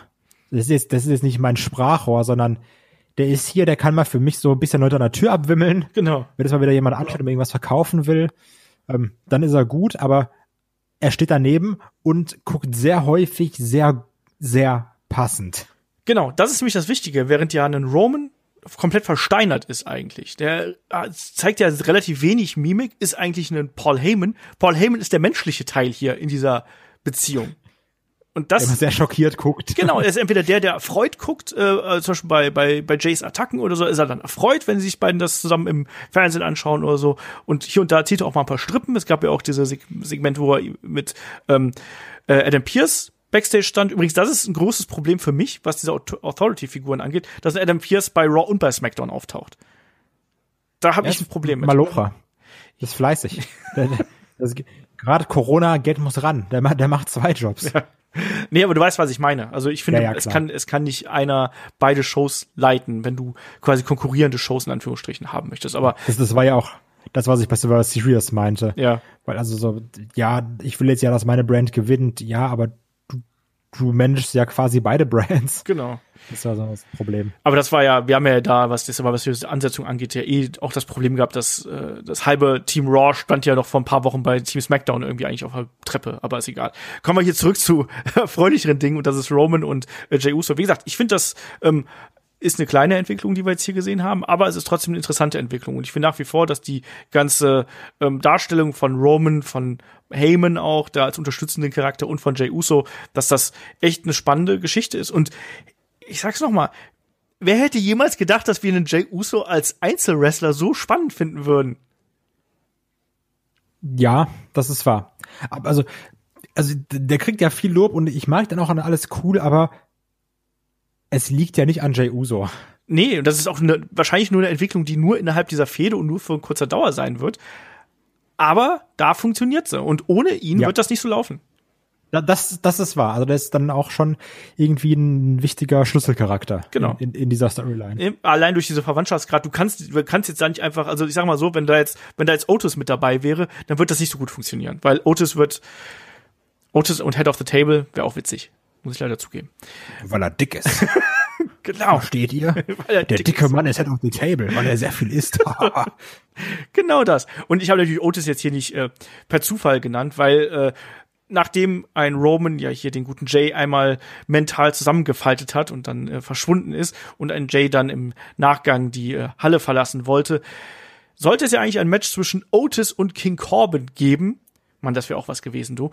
Das ist jetzt, das ist jetzt nicht mein Sprachrohr, sondern der ist hier, der kann mal für mich so ein bisschen Leute an der Tür abwimmeln. Genau. Wenn es mal wieder jemand anschaut und mir irgendwas verkaufen will, ähm, dann ist er gut, aber er steht daneben und guckt sehr häufig sehr, sehr passend. Genau, das ist nämlich das Wichtige, während ja ein Roman komplett versteinert ist eigentlich. Der äh, zeigt ja relativ wenig Mimik, ist eigentlich ein Paul Heyman. Paul Heyman ist der menschliche Teil hier in dieser Beziehung. Und Der das sehr schockiert guckt. Genau, er ist [LAUGHS] entweder der, der erfreut guckt, äh, äh, zum Beispiel bei, bei, bei Jays Attacken oder so, ist er dann erfreut, wenn sie sich beiden das zusammen im Fernsehen anschauen oder so. Und hier und da zieht er auch mal ein paar Strippen. Es gab ja auch diese Seg Segmente, wo er mit ähm, äh, Adam Pierce Backstage stand. Übrigens, das ist ein großes Problem für mich, was diese Authority-Figuren angeht, dass Adam Pierce bei Raw und bei SmackDown auftaucht. Da habe ich ein Problem mit. Malocha. Das ist fleißig. Der- [LAUGHS] der- das, Gerade Corona, Geld muss ran. Der, der macht zwei Jobs. Nee, aber du weißt, was ich meine. Also ich finde, Ja, ja, es kann, es kann nicht einer beide Shows leiten, wenn du quasi konkurrierende Shows in Anführungsstrichen haben möchtest. Aber Das, das war ja auch das, was ich bei Survivor Series meinte. ja, Weil also so, ja, ich will jetzt ja, dass meine Brand gewinnt. Ja, aber du, du managst ja quasi beide Brands. genau. Das war so das Problem. Aber das war ja, wir haben ja da, was das aber was die Ansetzung angeht, ja eh auch das Problem gehabt, dass äh, das halbe Team Raw stand ja noch vor ein paar Wochen bei Team SmackDown irgendwie eigentlich auf der Treppe, aber ist egal. Kommen wir hier zurück zu [LAUGHS] erfreulicheren Dingen und das ist Roman und äh, Jey Uso. Wie gesagt, ich finde das ähm, ist eine kleine Entwicklung, die wir jetzt hier gesehen haben, aber es ist trotzdem eine interessante Entwicklung. Und ich finde nach wie vor, dass die ganze ähm, Darstellung von Roman, von Heyman auch, da als unterstützenden Charakter und von Jey Uso, dass das echt eine spannende Geschichte ist. Und ich sag's noch mal, wer hätte jemals gedacht, dass wir einen Jey Uso als Einzelwrestler so spannend finden würden? Ja, das ist wahr. Aber also, also der kriegt ja viel Lob und ich mag dann auch an alles cool, aber es liegt ja nicht an Jay Uso. Nee, und das ist auch eine, wahrscheinlich nur eine Entwicklung, die nur innerhalb dieser Fehde und nur für kurzer Dauer sein wird. Aber da funktioniert sie. Und ohne ihn Ja. wird das nicht so laufen. Da- Das, das ist wahr. Also der ist dann auch schon irgendwie ein wichtiger Schlüsselcharakter Genau. in, in, in dieser Storyline. Allein durch diese Verwandtschaftsgrad, du kannst, du kannst jetzt da nicht einfach, also ich sag mal so, wenn da jetzt, wenn da jetzt Otis mit dabei wäre, dann wird das nicht so gut funktionieren. Weil Otis wird, Otis und Head of the Table wäre auch witzig. Muss ich leider zugeben. Weil er dick ist. [LAUGHS] Genau. Versteht ihr? [LAUGHS] Weil er Der dick dicke ist. Mann ist head of the table, weil er sehr viel isst. [LAUGHS] Genau das. Und ich habe natürlich Otis jetzt hier nicht äh, per Zufall genannt, weil äh, nachdem ein Roman ja hier den guten Jay einmal mental zusammengefaltet hat und dann äh, verschwunden ist und ein Jay dann im Nachgang die äh, Halle verlassen wollte, sollte es ja eigentlich ein Match zwischen Otis und King Corbin geben. Mann, das wäre auch was gewesen, du.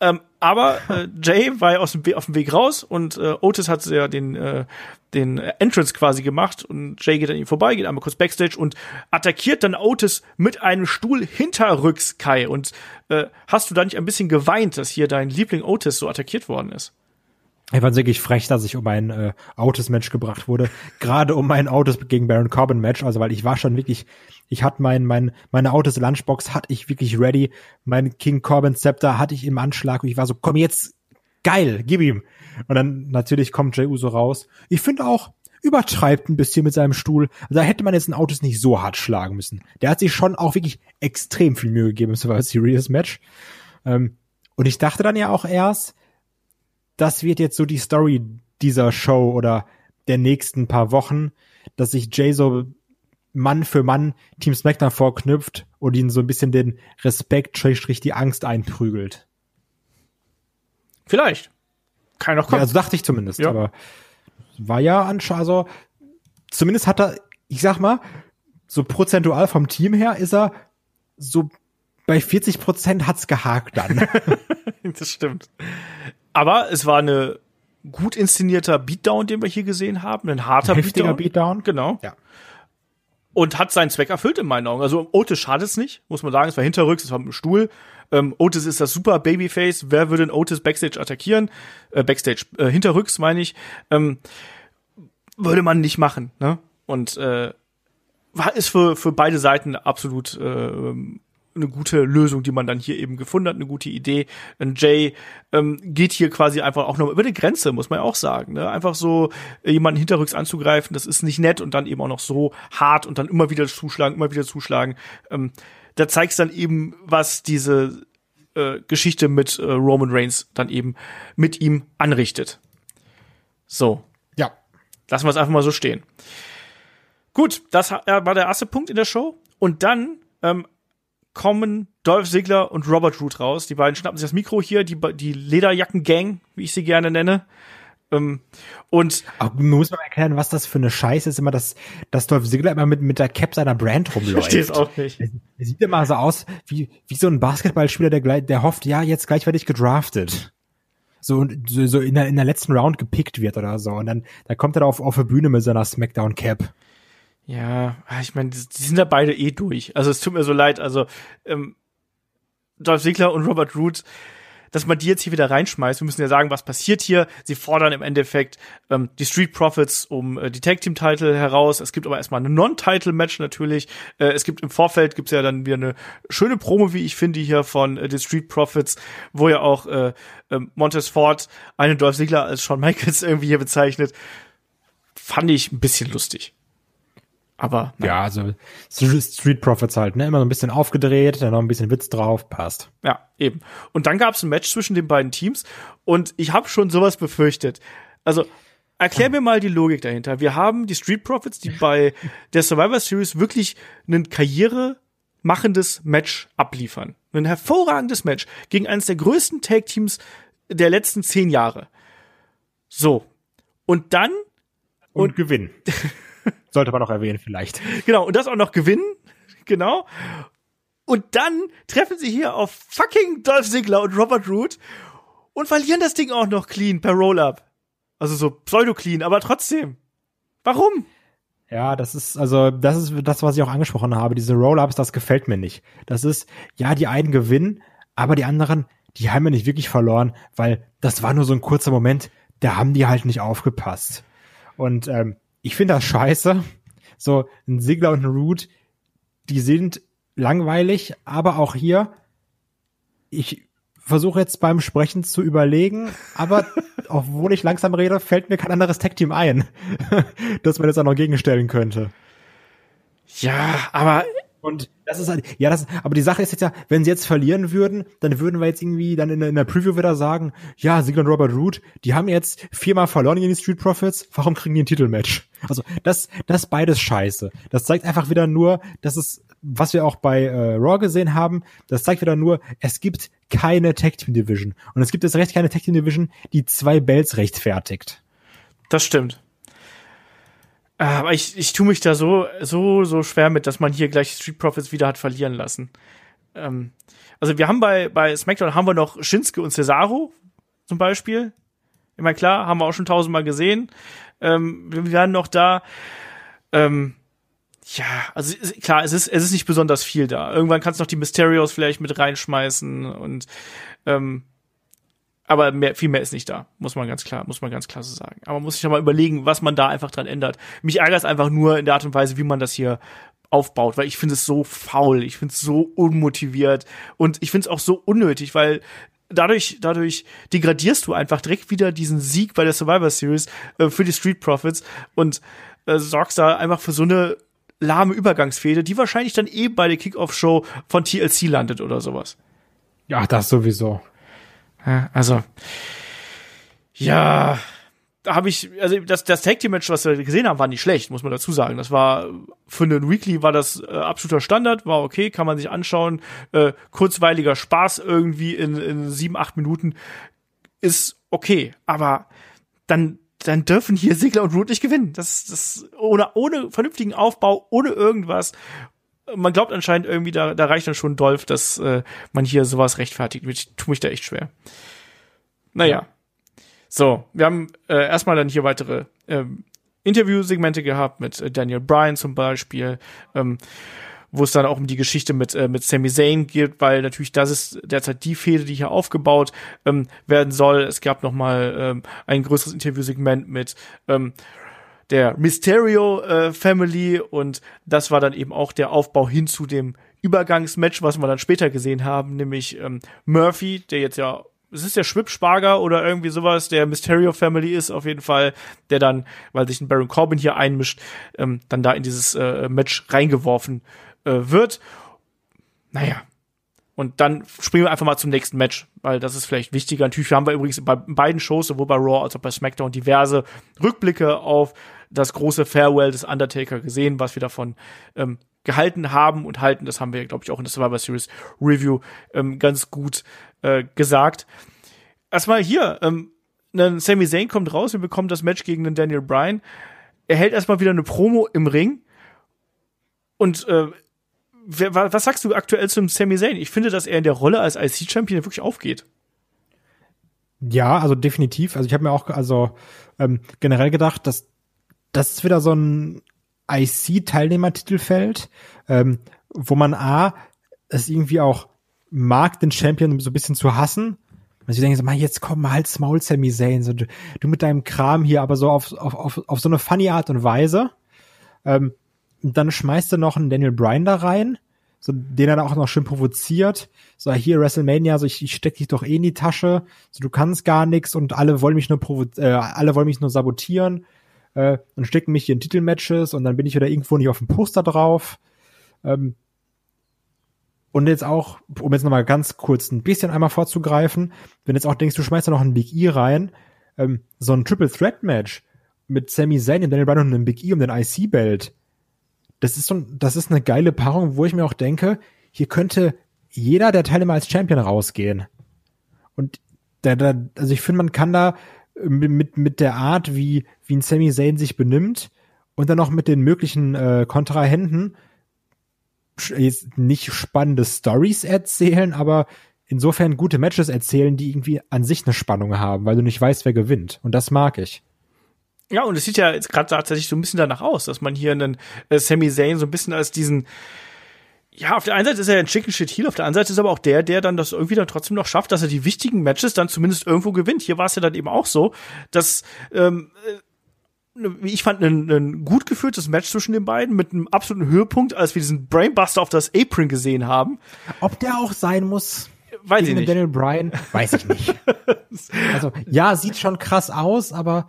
Ähm, aber äh, Jay war ja aus dem auf dem Weg raus und äh, Otis hat ja den, äh, den Entrance quasi gemacht und Jay geht an ihm vorbei, geht einmal kurz Backstage und attackiert dann Otis mit einem Stuhl hinterrücks, Kai. Und äh, hast du da nicht ein bisschen geweint, dass hier dein Liebling Otis so attackiert worden ist? Ich fand wirklich frech, dass ich um ein äh, Autos-Match gebracht wurde. Gerade um mein Autos gegen Baron Corbin-Match. Also weil ich war schon wirklich, ich hatte mein, mein, meine Autos-Lunchbox hatte ich wirklich ready. Mein King Corbin-Zepter hatte ich im Anschlag und ich war so, komm jetzt, geil, gib ihm. Und dann natürlich kommt Jey Uso raus. Ich finde auch, übertreibt ein bisschen mit seinem Stuhl. Also da hätte man jetzt ein Autos nicht so hart schlagen müssen. Der hat sich schon auch wirklich extrem viel Mühe gegeben im Survivor Series Match. Ähm, und ich dachte dann ja auch erst, das wird jetzt so die Story dieser Show oder der nächsten paar Wochen, dass sich Jay so Mann für Mann Team SmackDown vorknüpft und ihnen so ein bisschen den Respekt, Schrägstrich die Angst einprügelt. Vielleicht. Kann noch Ja, kommen. also dachte ich zumindest, Ja. aber war ja anscheinend, also zumindest hat er, ich sag mal, so prozentual vom Team her ist er so bei 40 Prozent hat's gehakt dann. [LAUGHS] das stimmt. Aber es war eine gut inszenierter Beatdown, den wir hier gesehen haben. Ein harter Heftiger Beatdown. Beatdown. Genau. Ja. und hat seinen Zweck erfüllt in meinen Augen. Also Otis schadet es nicht, muss man sagen. Es war hinterrücks, es war mit dem Stuhl. Ähm, Otis ist das super Babyface. Wer würde den Otis Backstage attackieren? Äh, Backstage, äh, hinterrücks meine ich. Ähm, würde man nicht machen. Ne? Und äh, war ist für, für beide Seiten absolut äh, eine gute Lösung, die man dann hier eben gefunden hat, eine gute Idee. Und Jay ähm, geht hier quasi einfach auch noch über die Grenze, muss man ja auch sagen. Ne? Einfach so äh, jemanden hinterrücks anzugreifen, das ist nicht nett und dann eben auch noch so hart und dann immer wieder zuschlagen, immer wieder zuschlagen. Ähm, da zeigst dann eben, was diese äh, Geschichte mit äh, Roman Reigns dann eben mit ihm anrichtet. So. Ja. Lassen wir es einfach mal so stehen. Gut, das war der erste Punkt in der Show. Und dann ähm, kommen Dolph Ziggler und Robert Root raus. Die beiden schnappen sich das Mikro hier, die, die Lederjacken-Gang, wie ich sie gerne nenne. Ähm, und Aber muss man erklären, was das für eine Scheiße ist, immer, dass, dass Dolph Ziggler immer mit, mit der Cap seiner Brand rumläuft. Ich verstehe es auch nicht. Er, sieht immer so aus wie, wie so ein Basketballspieler, der, der hofft, ja, jetzt gleichwertig gedraftet so, so, so in, der, in der letzten Round gepickt wird oder so. Und dann da kommt er auf, auf der Bühne mit seiner Smackdown Cap. Ja, ah, ich meine, die, die sind ja beide eh durch. Also es tut mir so leid. Also ähm, Dolph Ziggler und Robert Root, dass man die jetzt hier wieder reinschmeißt. Wir müssen ja sagen, was passiert hier. Sie fordern im Endeffekt ähm, die Street Profits um äh, die Tag Team Title heraus. Es gibt aber erstmal eine Non-Title Match natürlich. Äh, es gibt im Vorfeld gibt's ja dann wieder eine schöne Promo, wie ich finde, hier von äh, den Street Profits, wo ja auch äh, äh, Montez Ford eine Dolph Ziggler als Shawn Michaels [LAUGHS] irgendwie hier bezeichnet. Fand ich ein bisschen lustig. Aber nein. ja, also Street Profits halt, ne? Immer so ein bisschen aufgedreht, dann noch ein bisschen Witz drauf, passt. Ja, eben. Und dann gab es ein Match zwischen den beiden Teams und ich habe schon sowas befürchtet. Also erklär mir mal die Logik dahinter. Wir haben die Street Profits, die bei [LAUGHS] der Survivor Series wirklich ein Karriere machendes Match abliefern. Ein hervorragendes Match gegen eines der größten Tag Teams der letzten zehn Jahre. So. Und dann und, und gewinnen. [LAUGHS] [LAUGHS] Sollte man auch erwähnen vielleicht. Genau, und das auch noch gewinnen. Genau. Und dann treffen sie hier auf fucking Dolph Ziggler und Robert Root und verlieren das Ding auch noch clean per Roll-Up. Also so pseudo-clean, aber trotzdem. Warum? Ja, das ist, also, das ist das, was ich auch angesprochen habe. Diese Roll-Ups, das gefällt mir nicht. Das ist, ja, die einen gewinnen, aber die anderen, die haben ja nicht wirklich verloren, weil das war nur so ein kurzer Moment, da haben die halt nicht aufgepasst. Und ähm, ich finde das scheiße. So, ein Sigler und ein Root, die sind langweilig, aber auch hier, ich versuche jetzt beim Sprechen zu überlegen, aber [LAUGHS] obwohl ich langsam rede, fällt mir kein anderes Tech-Team ein, [LAUGHS] das man jetzt auch noch gegenstellen könnte. Ja, aber und das ist halt, ja, das, aber die Sache ist jetzt ja, wenn sie jetzt verlieren würden, dann würden wir jetzt irgendwie dann in, in der Preview wieder sagen, ja, Ziggler und Robert Root, die haben jetzt viermal verloren gegen die Street Profits, warum kriegen die ein Titelmatch? Also, das, das beides scheiße. Das zeigt einfach wieder nur, dass es, was wir auch bei äh, Raw gesehen haben, das zeigt wieder nur, es gibt keine Tag Team Division. Und es gibt jetzt recht keine Tag Team Division, die zwei Bells rechtfertigt. Das stimmt. Aber ich, ich tue mich da so, so, so schwer mit, dass man hier gleich Street Profits wieder hat verlieren lassen. Ähm, also wir haben bei, bei SmackDown haben wir noch Shinsuke und Cesaro zum Beispiel. Meine, klar, haben wir auch schon tausendmal gesehen. Ähm, wir werden noch da. Ähm, ja, also klar, es ist, es ist nicht besonders viel da. Irgendwann kannst du noch die Mysterios vielleicht mit reinschmeißen und ähm, aber mehr, viel mehr ist nicht da, muss man ganz klar, muss man ganz klar so sagen. Aber man muss sich ja mal überlegen, was man da einfach dran ändert. Mich ärgert es einfach nur in der Art und Weise, wie man das hier aufbaut, weil ich finde es so faul, ich finde es so unmotiviert und ich finde es auch so unnötig, weil dadurch, dadurch degradierst du einfach direkt wieder diesen Sieg bei der Survivor Series äh, für die Street Profits und äh, sorgst da einfach für so eine lahme Übergangsfehde, die wahrscheinlich dann eh bei der Kickoff-Show von TLC landet oder sowas. Ja, das sowieso. Also, ja, da habe ich, also das, das Tag Team Match, was wir gesehen haben, war nicht schlecht, muss man dazu sagen. Das war für einen Weekly war das äh, absoluter Standard, war okay, kann man sich anschauen. Äh, kurzweiliger Spaß irgendwie in, in sieben, acht Minuten ist okay, aber dann dann dürfen hier Sigler und Root nicht gewinnen. Das, das ohne ohne vernünftigen Aufbau, ohne irgendwas man glaubt anscheinend irgendwie, da, da reicht dann schon Dolph, dass äh, man hier sowas rechtfertigt. Ich tue mich da echt schwer. Naja. So, wir haben äh, erstmal dann hier weitere ähm, Interviewsegmente gehabt mit äh, Daniel Bryan zum Beispiel. Ähm, wo es dann auch um die Geschichte mit, äh, mit Sami Zayn geht, weil natürlich das ist derzeit die Fehde, die hier aufgebaut ähm, werden soll. Es gab noch mal ähm, ein größeres Interviewsegment mit ähm, der Mysterio äh, Family und das war dann eben auch der Aufbau hin zu dem Übergangsmatch, was wir dann später gesehen haben, nämlich ähm, Murphy, der jetzt ja es ist der Schwibsparger oder irgendwie sowas, der Mysterio Family ist auf jeden Fall, der dann, weil sich ein Baron Corbin hier einmischt, ähm, dann da in dieses äh, Match reingeworfen äh, wird. Naja. Und dann springen wir einfach mal zum nächsten Match, weil das ist vielleicht wichtiger. Natürlich haben wir übrigens bei beiden Shows, sowohl bei Raw als auch bei SmackDown, diverse Rückblicke auf das große Farewell des Undertaker gesehen, was wir davon ähm, gehalten haben und halten. Das haben wir, glaube ich, auch in der Survivor Series Review ähm, ganz gut äh, gesagt. Erstmal hier, ähm, ein Sami Zayn kommt raus, wir bekommen das Match gegen den Daniel Bryan. Er hält erstmal wieder eine Promo im Ring. Und äh, wer, was sagst du aktuell zum Sami Zayn? Ich finde, dass er in der Rolle als IC-Champion wirklich aufgeht. Ja, also definitiv. Also ich habe mir auch also ähm, generell gedacht, dass das ist wieder so ein IC-Teilnehmertitelfeld, ähm, wo man A, es irgendwie auch mag, den Champion so ein bisschen zu hassen. Also ich denke so, mal jetzt komm, mal halt's Maul, Sami Zayn. So, du, du mit deinem Kram hier, aber so auf, auf, auf, auf so eine funny Art und Weise. Ähm, und dann schmeißt er noch einen Daniel Bryan da rein, so, den er auch noch schön provoziert. So, hier WrestleMania, so ich, ich steck dich doch eh in die Tasche, so du kannst gar nichts und alle wollen mich nur provo äh, alle wollen mich nur sabotieren äh, und stecken mich hier in Titelmatches und dann bin ich wieder irgendwo nicht auf dem Poster drauf. Ähm, und jetzt auch, um jetzt nochmal ganz kurz ein bisschen einmal vorzugreifen, wenn jetzt auch denkst, du schmeißt da noch einen Big E rein, ähm, so ein Triple Threat Match mit Sami Zayn und Daniel Bryan und einem Big E um den IC-Belt, das ist so, das ist eine geile Paarung, wo ich mir auch denke, hier könnte jeder der Teilnehmer als Champion rausgehen. Und da, da, also ich finde, man kann da mit, mit der Art, wie, wie ein Sami Zayn sich benimmt und dann noch mit den möglichen äh, Kontrahenten jetzt nicht spannende Stories erzählen, aber insofern gute Matches erzählen, die irgendwie an sich eine Spannung haben, weil du nicht weißt, wer gewinnt. Und das mag ich. Ja, und es sieht ja jetzt gerade tatsächlich so ein bisschen danach aus, dass man hier einen äh, Sami Zayn so ein bisschen als diesen ja, auf der einen Seite ist er ein Chicken Shit Heel, auf der anderen Seite ist aber auch der, der dann das irgendwie dann trotzdem noch schafft, dass er die wichtigen Matches dann zumindest irgendwo gewinnt. Hier war es ja dann eben auch so, dass ähm, äh, wie ich fand, ein, ein gut geführtes Match zwischen den beiden mit einem absoluten Höhepunkt, als wir diesen Brainbuster auf das Apron gesehen haben. Ob der auch sein muss, weiß ich nicht. Daniel Bryan, weiß ich nicht. [LAUGHS] also ja, sieht schon krass aus, aber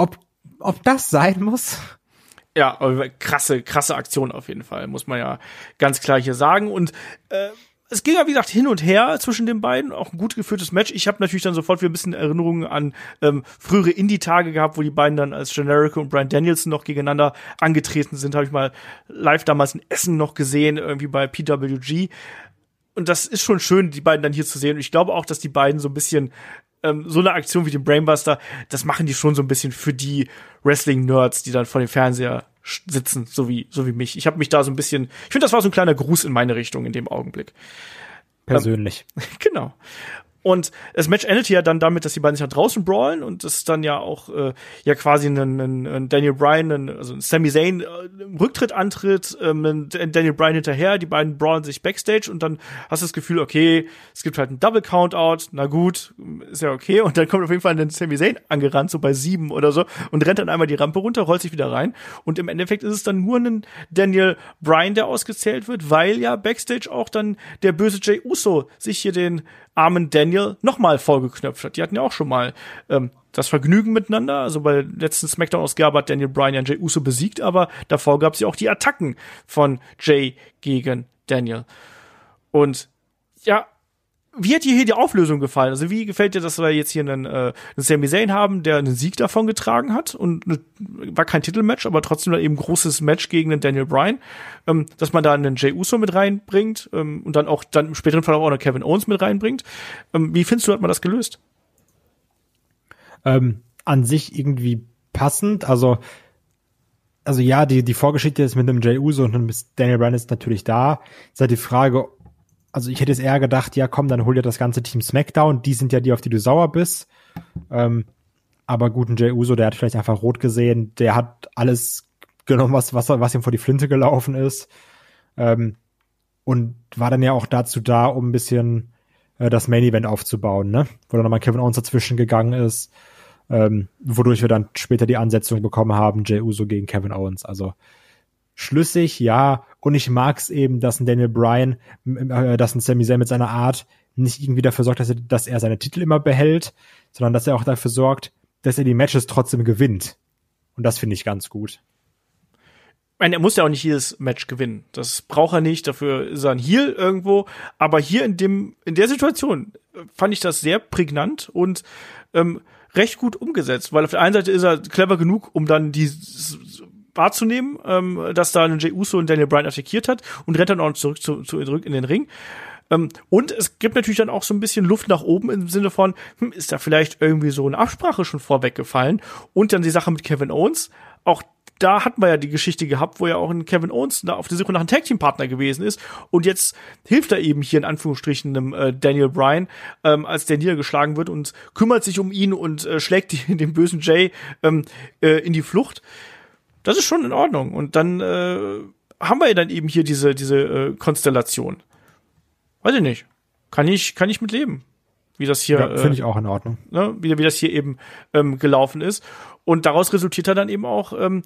ob ob das sein muss? Ja, krasse, krasse Aktion auf jeden Fall, muss man ja ganz klar hier sagen. Und äh, es ging ja, wie gesagt, hin und her zwischen den beiden, auch ein gut geführtes Match. Ich habe natürlich dann sofort wieder ein bisschen Erinnerungen an ähm, frühere Indie-Tage gehabt, wo die beiden dann als Generico und Brian Danielson noch gegeneinander angetreten sind. Habe ich mal live damals in Essen noch gesehen, irgendwie bei PWG. Und das ist schon schön, die beiden dann hier zu sehen. Und ich glaube auch, dass die beiden so ein bisschen ähm, so eine Aktion wie den Brainbuster, das machen die schon so ein bisschen für die Wrestling-Nerds, die dann vor dem Fernseher sitzen, so wie, so wie mich. Ich habe mich da so ein bisschen, ich finde, das war so ein kleiner Gruß in meine Richtung in dem Augenblick. Persönlich. Ähm, [LAUGHS] genau. Und das Match endet ja dann damit, dass die beiden sich nach draußen brawlen und das dann ja auch äh, ja quasi ein, ein, ein Daniel Bryan, ein, also ein Sami Zayn äh, Rücktritt antritt, ähm, ein Daniel Bryan hinterher, die beiden brawlen sich backstage und dann hast du das Gefühl, okay, es gibt halt einen Double Countout, na gut, ist ja okay. Und dann kommt auf jeden Fall ein Sami Zayn angerannt, so bei sieben oder so und rennt dann einmal die Rampe runter, rollt sich wieder rein. Und im Endeffekt ist es dann nur ein Daniel Bryan, der ausgezählt wird, weil ja backstage auch dann der böse Jay Uso sich hier den armen Daniel nochmal vorgeknöpft hat. Die hatten ja auch schon mal ähm, das Vergnügen miteinander. Also bei letzten Smackdown-Ausgabe hat Daniel Bryan ja Jay Uso besiegt, aber davor gab es ja auch die Attacken von Jay gegen Daniel. Und ja, wie hat dir hier die Auflösung gefallen? Also wie gefällt dir, dass wir jetzt hier einen, äh, einen Sami Zayn haben, der einen Sieg davon getragen hat und ne, war kein Titelmatch, aber trotzdem eben großes Match gegen den Daniel Bryan, ähm, dass man da einen Jay Uso mit reinbringt ähm, und dann auch dann im späteren Fall auch einen Kevin Owens mit reinbringt. Ähm, wie findest du, hat man das gelöst? Ähm, an sich irgendwie passend, also also ja, die, die Vorgeschichte ist mit dem Jay Uso und dem Daniel Bryan ist natürlich da. Ist halt die Frage, also ich hätte jetzt eher gedacht, ja komm, dann hol dir das ganze Team SmackDown, die sind ja die, auf die du sauer bist. Ähm, Aber guten Jey Uso, der hat vielleicht einfach rot gesehen, der hat alles genommen, was, was, was ihm vor die Flinte gelaufen ist. Ähm, und war dann ja auch dazu da, um ein bisschen äh, das Main Event aufzubauen, ne? Wo dann nochmal Kevin Owens dazwischen gegangen ist, ähm, wodurch wir dann später die Ansetzung bekommen haben, Jey Uso gegen Kevin Owens. Also schlüssig, ja. Und ich mag's eben, dass ein Daniel Bryan, äh, dass ein Sami Zayn mit seiner Art nicht irgendwie dafür sorgt, dass er, dass er seine Titel immer behält, sondern dass er auch dafür sorgt, dass er die Matches trotzdem gewinnt. Und das finde ich ganz gut. Ich meine, er muss ja auch nicht jedes Match gewinnen. Das braucht er nicht. Dafür ist er ein Heel irgendwo. Aber hier in dem, in der Situation fand ich das sehr prägnant und ähm, recht gut umgesetzt, weil auf der einen Seite ist er clever genug, um dann die wahrzunehmen, ähm, dass da Jey Uso und Daniel Bryan attackiert hat und rennt dann auch zurück, zu, zu, in den Ring. Ähm, und es gibt natürlich dann auch so ein bisschen Luft nach oben im Sinne von, hm, ist da vielleicht irgendwie so eine Absprache schon vorweggefallen? Und dann die Sache mit Kevin Owens. Auch da hatten wir ja die Geschichte gehabt, wo ja auch ein Kevin Owens auf der Suche nach einem Tag Team Partner gewesen ist und jetzt hilft er eben hier in Anführungsstrichen einem äh, Daniel Bryan, ähm, als der niedergeschlagen wird und kümmert sich um ihn und äh, schlägt die, [LAUGHS] den bösen Jay ähm, äh, in die Flucht. Das ist schon in Ordnung und dann äh, haben wir ja dann eben hier diese diese äh, Konstellation. Weiß ich nicht. Kann ich kann ich mit leben wie das hier. Ja, finde ich auch in Ordnung. Ne, wie, wie das hier eben ähm, gelaufen ist. Und daraus resultiert dann eben auch, ähm,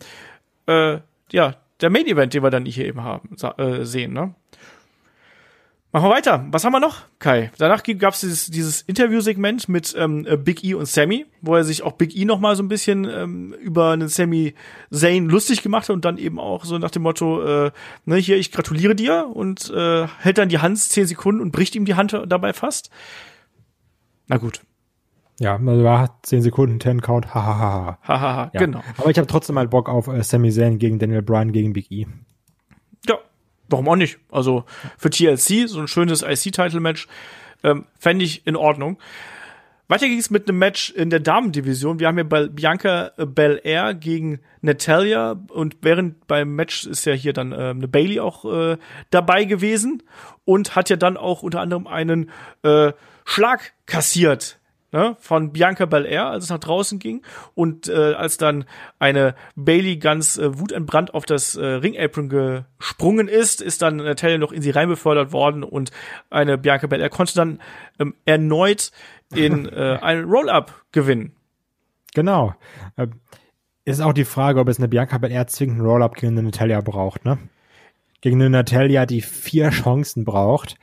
äh, ja, der Main Event, den wir dann hier eben haben, äh, sehen, ne? Machen wir weiter. Was haben wir noch, Kai? Danach gab es dieses, dieses Interviewsegment mit ähm, Big E und Sammy, wo er sich auch Big E noch mal so ein bisschen ähm, über einen Sammy Zayn lustig gemacht hat und dann eben auch so nach dem Motto, äh, ne, hier, ich gratuliere dir und äh, hält dann die Hand zehn Sekunden und bricht ihm die Hand dabei fast. Na gut. Ja, also war 10 Sekunden, 10 Count, hahaha. Hahaha, ja. genau. Aber ich habe trotzdem mal Bock auf äh, Sami Zayn gegen Daniel Bryan gegen Big E. Warum auch nicht? Also für TLC, so ein schönes IC-Title-Match, ähm, fände ich in Ordnung. Weiter ging es mit einem Match in der Damendivision. Wir haben ja bei Bianca Belair gegen Natalia und während beim Match ist ja hier dann äh, eine Bailey auch äh, dabei gewesen und hat ja dann auch unter anderem einen äh, Schlag kassiert ne, von Bianca Belair, als es nach draußen ging und äh, als dann eine Bailey ganz äh, wutentbrannt auf das äh, Ring-Apron gesprungen ist, ist dann Natalia noch in sie reinbefördert worden und eine Bianca Belair konnte dann ähm, erneut in [LAUGHS] äh, einen Roll-Up gewinnen. Genau. Äh, ist auch die Frage, ob es eine Bianca Belair zwingend einen Roll-Up gegen eine Natalia braucht, ne? Gegen eine Natalia, die vier Chancen braucht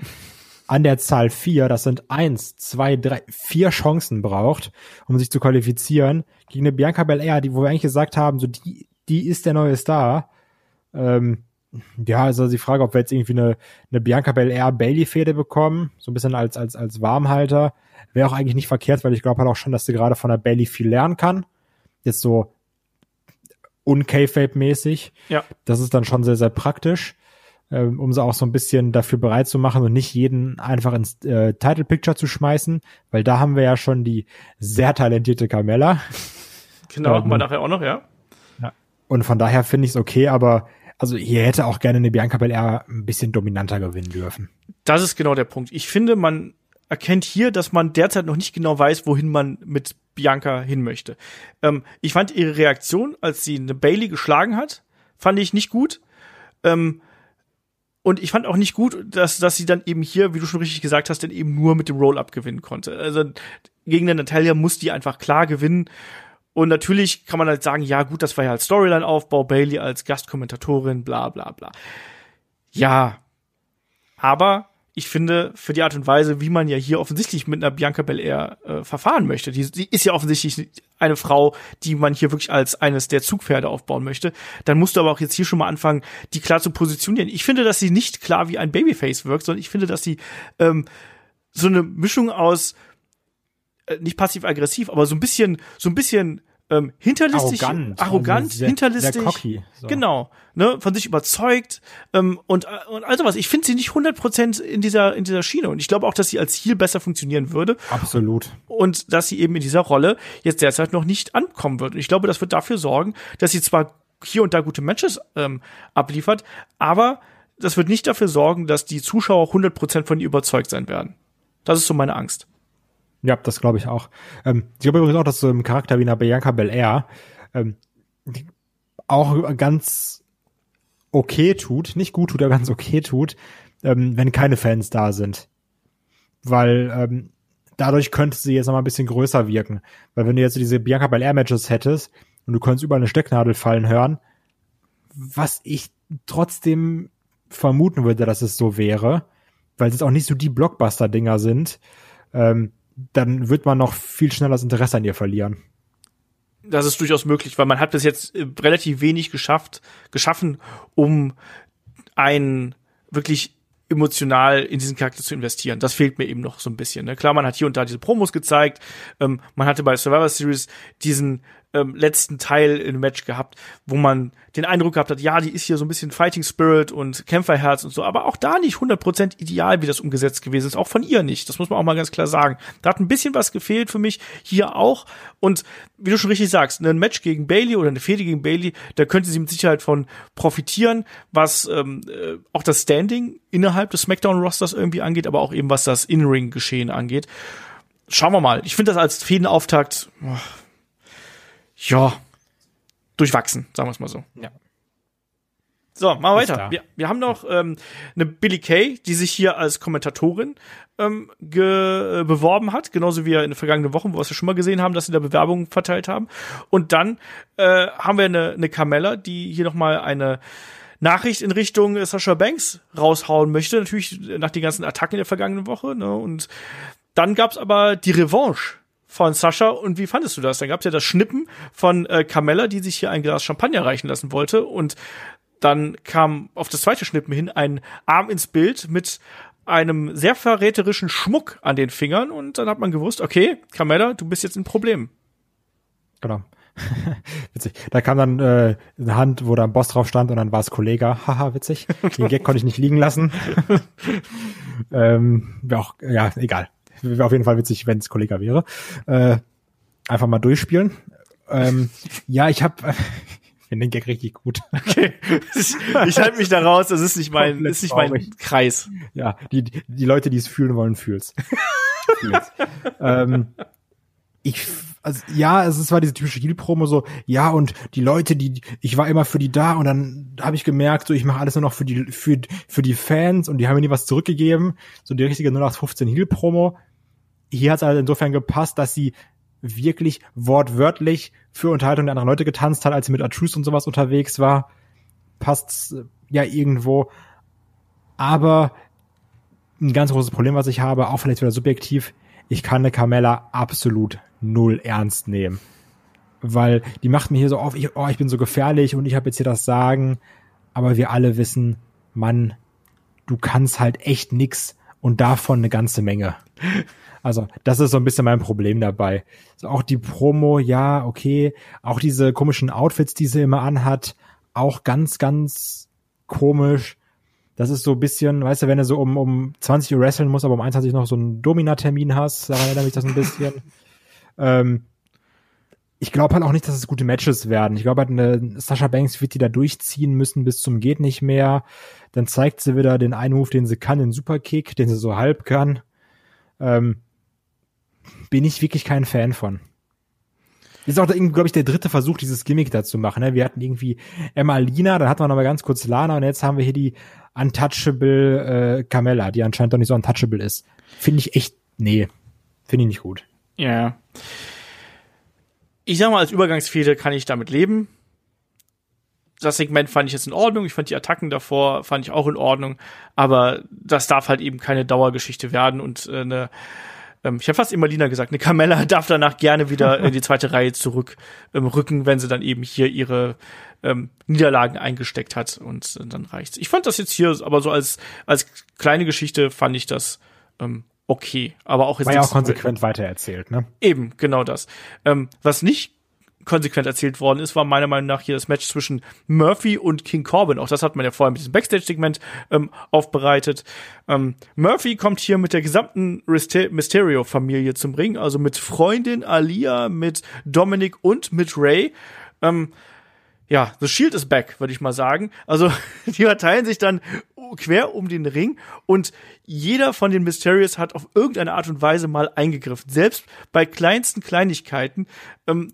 an der Zahl vier, das sind eins, zwei, drei, vier Chancen braucht, um sich zu qualifizieren, gegen eine Bianca Belair, die, wo wir eigentlich gesagt haben, so die, die ist der neue Star. Ähm, ja, also die Frage, ob wir jetzt irgendwie eine, eine Bianca Belair Bailey-Fehde bekommen, so ein bisschen als, als, als Warmhalter, wäre auch eigentlich nicht verkehrt, weil ich glaube halt auch schon, dass sie gerade von der Bailey viel lernen kann. Jetzt so un-K-Fape-mäßig. Ja. Das ist dann schon sehr, sehr praktisch ähm, um sie auch so ein bisschen dafür bereit zu machen und nicht jeden einfach ins äh, Title Picture zu schmeißen, weil da haben wir ja schon die sehr talentierte Carmella. Genau, ähm, mal nachher auch noch, ja. ja. Und von daher finde ich es okay, aber also hier hätte auch gerne eine Bianca Belair ein bisschen dominanter gewinnen dürfen. Das ist genau der Punkt. Ich finde, man erkennt hier, dass man derzeit noch nicht genau weiß, wohin man mit Bianca hin möchte. Ähm, ich fand ihre Reaktion, als sie eine Bailey geschlagen hat, fand ich nicht gut. Ähm, und ich fand auch nicht gut, dass, dass sie dann eben hier, wie du schon richtig gesagt hast, dann eben nur mit dem Roll-Up gewinnen konnte. Also gegen den Natalia muss die einfach klar gewinnen. Und natürlich kann man halt sagen, ja gut, das war ja als Storyline-Aufbau, Bailey als Gastkommentatorin, bla bla bla. Ja, aber ich finde, für die Art und Weise, wie man ja hier offensichtlich mit einer Bianca Belair äh, verfahren möchte, die, die ist ja offensichtlich eine Frau, die man hier wirklich als eines der Zugpferde aufbauen möchte, dann musst du aber auch jetzt hier schon mal anfangen, die klar zu positionieren. Ich finde, dass sie nicht klar wie ein Babyface wirkt, sondern ich finde, dass sie ähm, so eine Mischung aus äh, nicht passiv-aggressiv, aber so ein bisschen, so ein bisschen ähm, hinterlistig, arrogant, arrogant also sehr, hinterlistig, sehr cocky, so. genau, ne, von sich überzeugt ähm, und und also was. Ich finde sie nicht 100% in dieser in dieser Schiene und ich glaube auch, dass sie als Heal besser funktionieren würde. Absolut. Und dass sie eben in dieser Rolle jetzt derzeit noch nicht ankommen wird. Und ich glaube, das wird dafür sorgen, dass sie zwar hier und da gute Matches ähm, abliefert, aber das wird nicht dafür sorgen, dass die Zuschauer 100% von ihr überzeugt sein werden. Das ist so meine Angst. Ja, das glaube ich auch. Ähm, ich glaube übrigens auch, dass so im Charakter wie einer Bianca Belair ähm, auch ganz okay tut, nicht gut tut, aber ganz okay tut, ähm, wenn keine Fans da sind. Weil ähm, dadurch könnte sie jetzt noch mal ein bisschen größer wirken. Weil wenn du jetzt diese Bianca Belair Matches hättest und du könntest überall eine Stecknadel fallen hören, was ich trotzdem vermuten würde, dass es so wäre, weil es auch nicht so die Blockbuster-Dinger sind, ähm, dann wird man noch viel schneller das Interesse an ihr verlieren. Das ist durchaus möglich, weil man hat bis jetzt äh, relativ wenig geschafft, geschaffen, um einen wirklich emotional in diesen Charakter zu investieren. Das fehlt mir eben noch so ein bisschen. Ne? Klar, man hat hier und da diese Promos gezeigt. Ähm, man hatte bei Survivor Series diesen ähm, letzten Teil im Match gehabt, wo man den Eindruck gehabt hat, ja, die ist hier so ein bisschen Fighting Spirit und Kämpferherz und so, aber auch da nicht 100% ideal, wie das umgesetzt gewesen ist, auch von ihr nicht. Das muss man auch mal ganz klar sagen. Da hat ein bisschen was gefehlt für mich, hier auch. Und wie du schon richtig sagst, ein Match gegen Bailey oder eine Fehde gegen Bailey, da könnte sie mit Sicherheit von profitieren, was ähm, äh, auch das Standing innerhalb des SmackDown-Rosters irgendwie angeht, aber auch eben was das In-Ring-Geschehen angeht. Schauen wir mal. Ich finde das als Fädenauftakt, ja, durchwachsen, sagen wir es mal so. Ja. So, machen wir weiter. Wir, wir haben noch ähm, eine Billy Kay, die sich hier als Kommentatorin ähm, ge, äh, beworben hat, genauso wie in den vergangenen Wochen, wo wir es ja schon mal gesehen haben, dass sie da Bewerbungen verteilt haben. Und dann äh, haben wir eine, eine Carmella, die hier noch mal eine Nachricht in Richtung Sasha Banks raushauen möchte, natürlich nach den ganzen Attacken der vergangenen Woche. Ne? Und dann gab's aber die Revanche von Sascha. Und wie fandest du das? Dann gab's ja das Schnippen von äh, Carmella, die sich hier ein Glas Champagner reichen lassen wollte. Und dann kam auf das zweite Schnippen hin ein Arm ins Bild mit einem sehr verräterischen Schmuck an den Fingern. Und dann hat man gewusst, okay, Carmella, du bist jetzt ein Problem. Genau. [LAUGHS] witzig. Da kam dann äh, eine Hand, wo da ein Boss drauf stand und dann war es Kollege. [LAUGHS] Haha, witzig. Den Gag konnte ich nicht liegen lassen. [LAUGHS] ähm, auch, ja, egal. Wäre auf jeden Fall witzig, wenn es Kollege wäre. Äh, einfach mal durchspielen. Ähm, ja, ich habe finde den Gag richtig gut. [LAUGHS] Okay. Ich halte mich da raus, das ist nicht mein, ist nicht mein Kreis. Ja, die, die Leute, die es fühlen wollen, fühl's. fühl's. ähm, ich, also, ja, es war diese typische Heal-Promo so, ja, und die Leute, die, ich war immer für die da und dann habe ich gemerkt, so, ich mache alles nur noch für die, für, für die Fans und die haben mir nie was zurückgegeben. So die richtige 0815 Heal-Promo hier hat es also insofern gepasst, dass sie wirklich wortwörtlich für Unterhaltung der anderen Leute getanzt hat, als sie mit Artruth und sowas unterwegs war. Passt äh, ja irgendwo. Aber ein ganz großes Problem, was ich habe, auch vielleicht wieder subjektiv, ich kann eine Carmella absolut null ernst nehmen. Weil die macht mir hier so auf, ich, oh, ich bin so gefährlich und ich habe jetzt hier das Sagen. Aber wir alle wissen, Mann, du kannst halt echt nix und davon eine ganze Menge. Also, das ist so ein bisschen mein Problem dabei. Also auch die Promo, ja, okay. Auch diese komischen Outfits, die sie immer anhat, auch ganz, ganz komisch. Das ist so ein bisschen, weißt du, wenn du so um, um 20 Uhr wresteln musst, aber um 21 noch so einen Domina-Termin hast, daran erinnert mich das ein bisschen. [LAUGHS] ähm, ich glaube halt auch nicht, dass es gute Matches werden. Ich glaube halt, eine Sasha Banks wird die da durchziehen müssen bis zum geht nicht mehr. Dann zeigt sie wieder den einen Move, den sie kann, den Superkick, den sie so halb kann. Ähm, bin ich wirklich kein Fan von. Ist auch, glaube ich, der dritte Versuch, dieses Gimmick da zu machen. Ne? Wir hatten irgendwie Emma Lina, dann hatten wir noch mal ganz kurz Lana und jetzt haben wir hier die Untouchable äh, Carmella, die anscheinend doch nicht so untouchable ist. Finde ich echt, nee, finde ich nicht gut. Ja. Ich sag mal, als Übergangsfehde kann ich damit leben. Das Segment fand ich jetzt in Ordnung. Ich fand die Attacken davor fand ich auch in Ordnung. Aber das darf halt eben keine Dauergeschichte werden und äh, eine ähm, ich habe fast immer Lina gesagt, eine Carmella [LAUGHS] darf danach gerne wieder in die zweite Reihe zurück ähm, wenn sie dann eben hier ihre ähm, Niederlagen eingesteckt hat und äh, dann reicht's. Ich fand das jetzt hier, aber so als als kleine Geschichte fand ich das ähm, okay, aber auch jetzt war ja auch konsequent weitererzählt, ne? Eben, genau das. Ähm, was nicht konsequent erzählt worden ist, war meiner Meinung nach hier das Match zwischen Murphy und King Corbin. Auch das hat man ja vorher mit diesem Backstage-Segment ähm, aufbereitet. Ähm, Murphy kommt hier mit der gesamten Mysterio-Familie zum Ring, also mit Freundin Alia, mit Dominic und mit Ray. Ähm, ja, The Shield is back, würde ich mal sagen. Also, [LAUGHS] die verteilen sich dann quer um den Ring und jeder von den Mysterios hat auf irgendeine Art und Weise mal eingegriffen. Selbst bei kleinsten Kleinigkeiten ähm,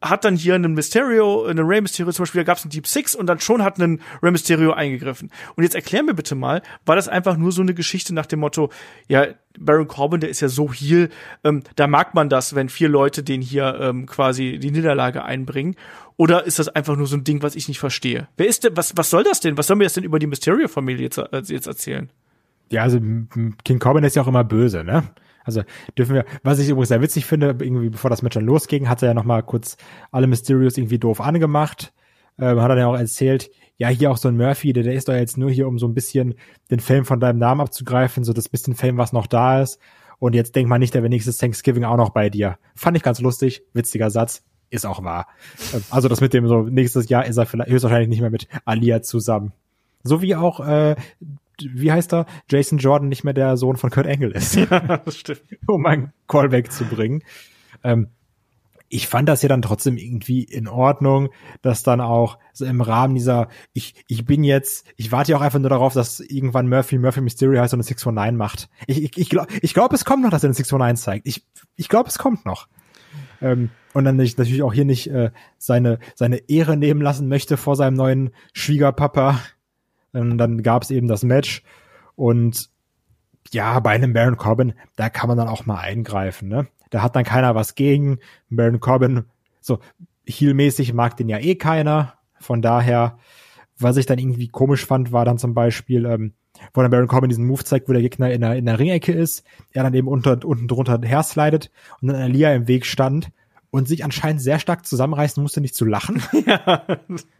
hat dann hier einen Mysterio, einen Rey Mysterio zum Beispiel, da gab es einen Deep Six und dann schon hat einen Rey Mysterio eingegriffen. Und jetzt erklär mir bitte mal, war das einfach nur so eine Geschichte nach dem Motto, ja, Baron Corbin, der ist ja so heel, ähm, da mag man das, wenn vier Leute den hier ähm, quasi die Niederlage einbringen. Oder ist das einfach nur so ein Ding, was ich nicht verstehe? Wer ist denn, was, was soll das denn? Was soll mir das denn über die Mysterio-Familie jetzt, äh, jetzt erzählen? Ja, also King Corbin ist ja auch immer böse, ne? Also dürfen wir, was ich übrigens sehr witzig finde, irgendwie bevor das Match dann losging, hat er ja noch mal kurz alle Mysterios irgendwie doof angemacht. Ähm, hat er ja auch erzählt, ja, hier auch so ein Murphy, der, der ist doch jetzt nur hier, um so ein bisschen den Fame von deinem Namen abzugreifen, so das bisschen Fame, was noch da ist. Und jetzt denk mal nicht, der wäre nächstes Thanksgiving auch noch bei dir. Fand ich ganz lustig, witziger Satz, ist auch wahr. Ähm, also das mit dem so, nächstes Jahr ist er vielleicht höchstwahrscheinlich nicht mehr mit Alia zusammen. So wie auch äh, wie heißt er, Jason Jordan nicht mehr der Sohn von Kurt Angle ist. [LAUGHS] Ja, das stimmt. [LAUGHS] um einen Callback zu bringen. Ähm, ich fand das ja dann trotzdem irgendwie in Ordnung, dass dann auch so im Rahmen dieser, ich, ich bin jetzt, ich warte ja auch einfach nur darauf, dass irgendwann Murphy Murphy Mysterio heißt und eine 619 macht. Ich, ich, ich glaube, ich glaub, es kommt noch, dass er eine 619 zeigt. Ich, ich glaube, es kommt noch. Ähm, und dann ich natürlich auch hier nicht äh, seine, seine Ehre nehmen lassen möchte vor seinem neuen Schwiegerpapa, und dann gab es eben das Match und ja, bei einem Baron Corbin, da kann man dann auch mal eingreifen. Ne? Da hat dann keiner was gegen. Baron Corbin, so heelmäßig mag den ja eh keiner. Von daher, was ich dann irgendwie komisch fand, war dann zum Beispiel, ähm, wo dann Baron Corbin diesen Move zeigt, wo der Gegner in der, in der Ringecke ist, er dann eben unter, unten drunter herslidet und dann Alia im Weg stand und sich anscheinend sehr stark zusammenreißen musste, nicht zu lachen. [LAUGHS] Ja.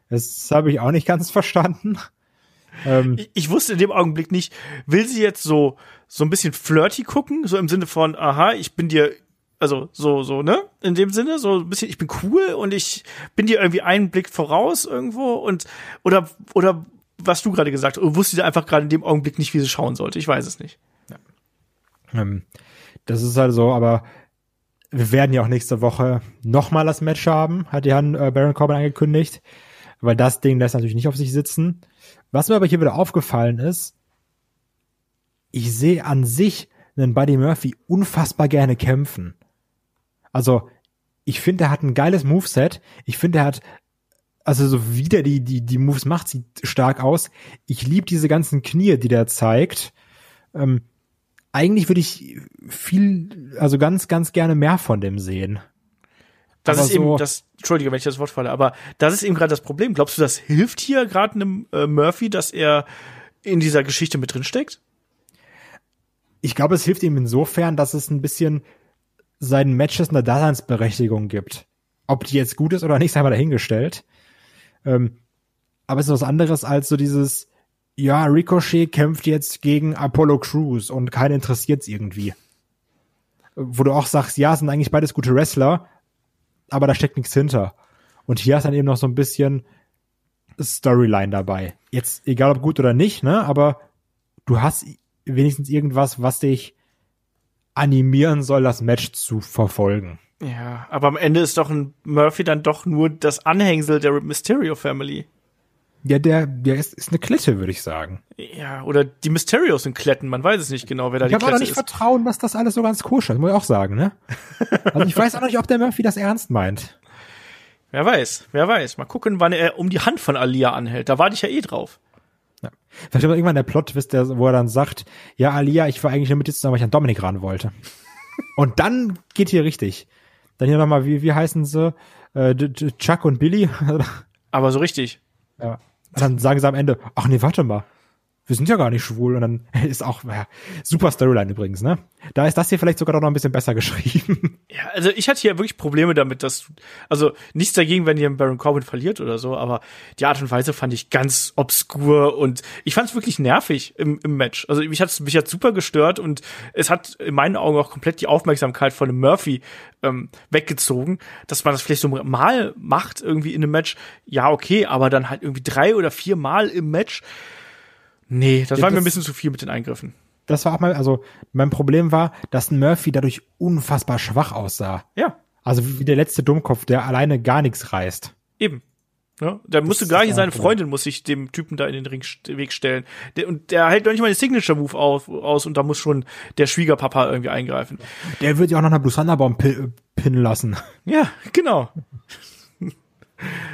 Das habe ich auch nicht ganz verstanden. Ähm, ich, ich, wusste in dem Augenblick nicht, will sie jetzt so, so ein bisschen flirty gucken, so im Sinne von, aha, ich bin dir, also so, so, ne? In dem Sinne, so ein bisschen, ich bin cool und ich bin dir irgendwie einen Blick voraus irgendwo und, oder, oder was du gerade gesagt hast, wusste sie einfach gerade in dem Augenblick nicht, wie sie schauen sollte. Ich weiß es nicht. Ja. Ähm, das ist halt so, aber wir werden ja auch nächste Woche nochmal das Match haben, hat Jan äh, Baron Corbin angekündigt, weil das Ding lässt natürlich nicht auf sich sitzen. Was mir aber hier wieder aufgefallen ist, ich sehe an sich einen Buddy Murphy unfassbar gerne kämpfen. Also, ich finde, er hat ein geiles Moveset. Ich finde, er hat, also so wie der die, die, die Moves macht, sieht stark aus. Ich liebe diese ganzen Knie, die der zeigt. Ähm, eigentlich würde ich viel, also ganz, ganz gerne mehr von dem sehen. Das aber ist so eben das, Entschuldige, wenn ich das Wort falle, aber das ist eben gerade das Problem. Glaubst du, das hilft hier gerade einem äh, Murphy, dass er in dieser Geschichte mit drin steckt? Ich glaube, es hilft ihm insofern, dass es ein bisschen seinen Matches eine Daseinsberechtigung gibt. Ob die jetzt gut ist oder nicht, sei mal dahingestellt. Ähm, aber es ist was anderes als so dieses, ja, Ricochet kämpft jetzt gegen Apollo Crews und keiner interessiert's irgendwie. Wo du auch sagst, ja, sind eigentlich beides gute Wrestler, aber da steckt nichts hinter. Und hier ist dann eben noch so ein bisschen Storyline dabei. Jetzt, egal ob gut oder nicht, ne, aber du hast wenigstens irgendwas, was dich animieren soll, das Match zu verfolgen. Ja, aber am Ende ist doch ein Murphy dann doch nur das Anhängsel der Mysterio Family. Ja, der, der ist, ist eine Klette, würde ich sagen. Ja, oder die Mysterios sind Kletten, man weiß es nicht genau, wer da ich die Klette ist. Ich kann auch nicht vertrauen, dass das alles so ganz koscher ist, muss ich auch sagen, ne? Also ich weiß auch nicht, ob der Murphy das ernst meint. Wer weiß, wer weiß. Mal gucken, wann er um die Hand von Alia anhält. Da warte ich ja eh drauf. Ja. Vielleicht aber irgendwann der Plot-Twist, wo er dann sagt, ja, Alia, ich war eigentlich nur mit dir zusammen, weil ich an Dominik ran wollte. [LAUGHS] Und dann geht hier richtig. Dann hier nochmal, wie, wie heißen sie? Äh, Chuck und Billy? [LAUGHS] aber so richtig. Ja. Und dann sagen sie am Ende, ach nee, warte mal, wir sind ja gar nicht schwul. Und dann [LAUGHS] ist auch, ja, super Storyline übrigens, ne? Da ist das hier vielleicht sogar noch ein bisschen besser [LAUGHS] geschrieben. Ja, also ich hatte hier wirklich Probleme damit, dass, also nichts dagegen, wenn ihr Baron Corbin verliert oder so, aber die Art und Weise fand ich ganz obskur und ich fand es wirklich nervig im, im Match. Also mich hat mich hat super gestört und es hat in meinen Augen auch komplett die Aufmerksamkeit von dem Murphy ähm, weggezogen, dass man das vielleicht so mal macht irgendwie in einem Match. Ja, okay, aber dann halt irgendwie drei oder vier Mal im Match Nee, das ja, war mir ein bisschen zu viel mit den Eingriffen. Das war auch mal, also mein Problem war, dass ein Murphy dadurch unfassbar schwach aussah. Ja. Also wie der letzte Dummkopf, der alleine gar nichts reißt. Eben. Ja, der musste gar nicht seine Freundin muss sich dem Typen da in den Ring Weg stellen. Der, und der hält doch nicht mal den Signature Move auf, aus und da muss schon der Schwiegerpapa irgendwie eingreifen. Der wird ja auch noch nach Blue Thunderbaum pinnen lassen. Ja, genau.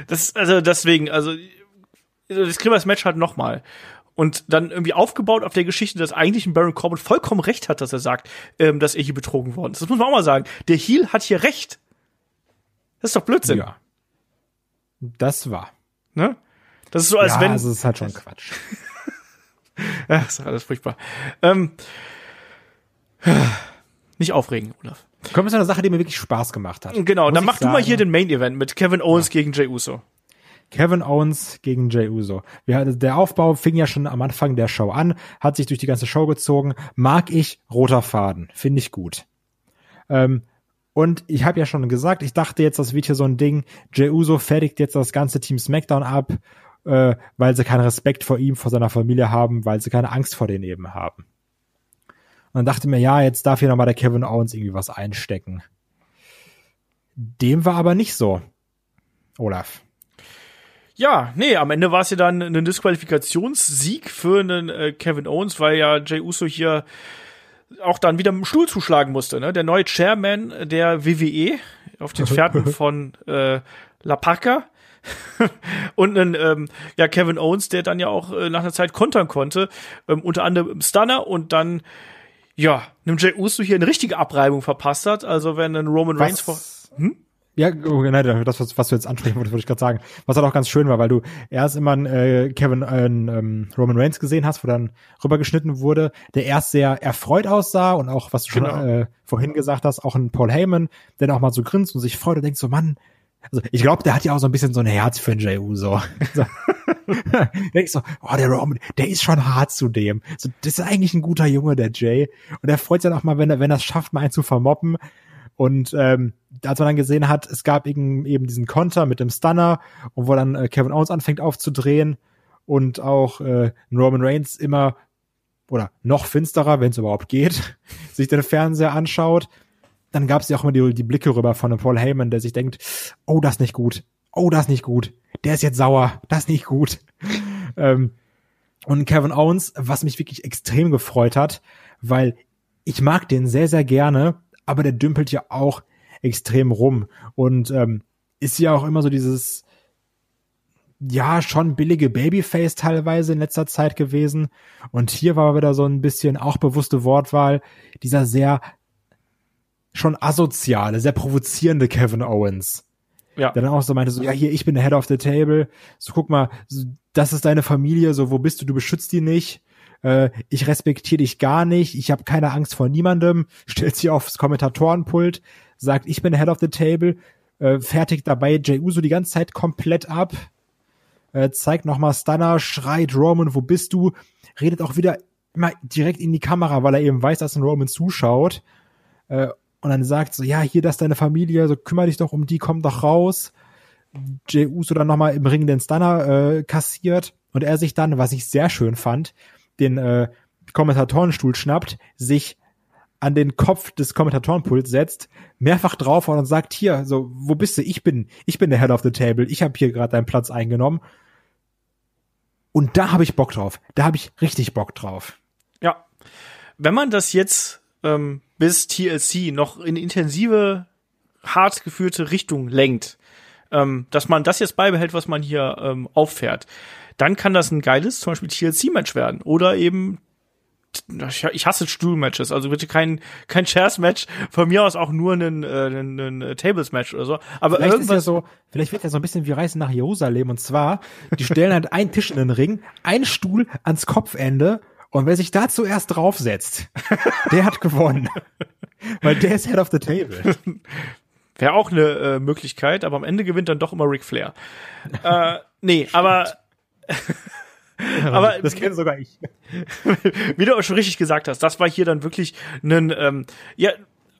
Das also deswegen, also das Clippers Match halt nochmal und dann irgendwie aufgebaut auf der Geschichte, dass eigentlich ein Baron Corbin vollkommen recht hat, dass er sagt, ähm, dass er hier betrogen worden ist. Das muss man auch mal sagen. Der Heel hat hier recht. Das ist doch Blödsinn. Ja. Das war. Ne? Das ist so, als ja, wenn. Also das ist halt schon Quatsch. [LAUGHS] das ist alles furchtbar. Ähm, [SIGHS] nicht aufregen, Olaf. Kommen wir zu einer Sache, die mir wirklich Spaß gemacht hat. Genau, Muss dann mach sagen. du mal hier den Main Event mit Kevin Owens ja. gegen Jay Uso. Kevin Owens gegen Jay Uso. Wir, der Aufbau fing ja schon am Anfang der Show an, hat sich durch die ganze Show gezogen. Mag ich, roter Faden. Finde ich gut. Ähm, und ich habe ja schon gesagt, ich dachte jetzt, das wird hier so ein Ding. Jey Uso fertigt jetzt das ganze Team SmackDown ab, äh, weil sie keinen Respekt vor ihm, vor seiner Familie haben, weil sie keine Angst vor denen eben haben. Und dann dachte mir, ja, jetzt darf hier nochmal der Kevin Owens irgendwie was einstecken. Dem war aber nicht so. Olaf. Ja, nee, am Ende war es ja dann ein Disqualifikationssieg für einen äh, Kevin Owens, weil ja Jay Uso hier auch dann wieder mit dem Stuhl zuschlagen musste. Ne? Der neue Chairman der WWE auf den Pferden [LAUGHS] von äh, La Parca. [LAUGHS] und ein ähm, ja Kevin Owens, der dann ja auch äh, nach einer Zeit kontern konnte, ähm, unter anderem Stunner und dann ja, einem Jay Uso hier eine richtige Abreibung verpasst hat. Also wenn ein Roman Reigns vor hm? Ja, nein, das, was, was du jetzt ansprechen wolltest, würde ich gerade sagen. Was halt auch ganz schön war, weil du erst immer einen, äh, Kevin äh, ähm, Roman Reigns gesehen hast, wo dann rübergeschnitten wurde, der erst sehr erfreut aussah und auch, was du genau. schon äh, vorhin gesagt hast, auch ein Paul Heyman, der dann auch mal so grinst und sich freut und denkt so, Mann, also ich glaube, der hat ja auch so ein bisschen so ein Herz für den Jey Uso. So. [LAUGHS] [LAUGHS] Denkst so, oh, der Roman, der ist schon hart zu dem. So, das ist eigentlich ein guter Junge, der Jay. Und er freut sich dann auch mal, wenn er, wenn er es schafft, mal einen zu vermoppen. Und ähm, als man dann gesehen hat, es gab eben, eben diesen Konter mit dem Stunner und wo dann äh, Kevin Owens anfängt aufzudrehen und auch äh, Roman Reigns immer oder noch finsterer, wenn es überhaupt geht, [LAUGHS] sich den Fernseher anschaut, dann gab es ja auch immer die, die Blicke rüber von Paul Heyman, der sich denkt, oh, das ist nicht gut, oh, das ist nicht gut, der ist jetzt sauer, das ist nicht gut. [LAUGHS] ähm, und Kevin Owens, was mich wirklich extrem gefreut hat, weil ich mag den sehr, sehr gerne aber der dümpelt ja auch extrem rum und ähm, ist ja auch immer so dieses ja schon billige Babyface teilweise in letzter Zeit gewesen und hier war wieder so ein bisschen auch bewusste Wortwahl dieser sehr schon asoziale, sehr provozierende Kevin Owens. Ja. Der dann auch so meinte, so, ja, hier, ich bin der Head of the Table. So, guck mal, das ist deine Familie, so, wo bist du? Du beschützt die nicht äh, ich respektiere dich gar nicht, ich habe keine Angst vor niemandem, stellt sich aufs Kommentatorenpult, sagt, ich bin Head of the Table, äh, fertigt dabei Jey Uso die ganze Zeit komplett ab, äh, zeigt nochmal Stunner, schreit Roman, wo bist du, redet auch wieder immer direkt in die Kamera, weil er eben weiß, dass ein Roman zuschaut. Äh, und dann sagt so, ja, hier, das ist deine Familie, so kümmere dich doch um die, komm doch raus. Jey Uso dann nochmal im Ring den Stunner äh, kassiert und er sich dann, was ich sehr schön fand, den äh, Kommentatorenstuhl schnappt, sich an den Kopf des Kommentatorenpults setzt, mehrfach draufhaut und sagt, hier, so, wo bist du? Ich bin, ich bin der Head of the Table, ich habe hier gerade deinen Platz eingenommen. Und da habe ich Bock drauf. Da habe ich richtig Bock drauf. Ja. Wenn man das jetzt ähm, bis TLC noch in intensive, hart geführte Richtung lenkt, ähm, dass man das jetzt beibehält, was man hier ähm, auffährt, dann kann das ein geiles, zum Beispiel TLC-Match werden. Oder eben ich hasse Stuhlmatches, also bitte kein kein Chairs-Match, von mir aus auch nur ein, äh, ein, ein Tables-Match oder so. Aber vielleicht irgendwas ist ja so, vielleicht wird ja so ein bisschen wie Reisen nach Jerusalem und zwar, die stellen halt einen Tisch in den Ring, einen Stuhl ans Kopfende und wer sich da zuerst draufsetzt, der hat gewonnen. [LAUGHS] Weil der ist Head of the Table. Wäre auch eine äh, Möglichkeit, aber am Ende gewinnt dann doch immer Ric Flair. äh, nee, [LAUGHS] aber aber das kenne sogar ich. [LAUGHS] Wie du auch schon richtig gesagt hast, das war hier dann wirklich ein, ähm, ja,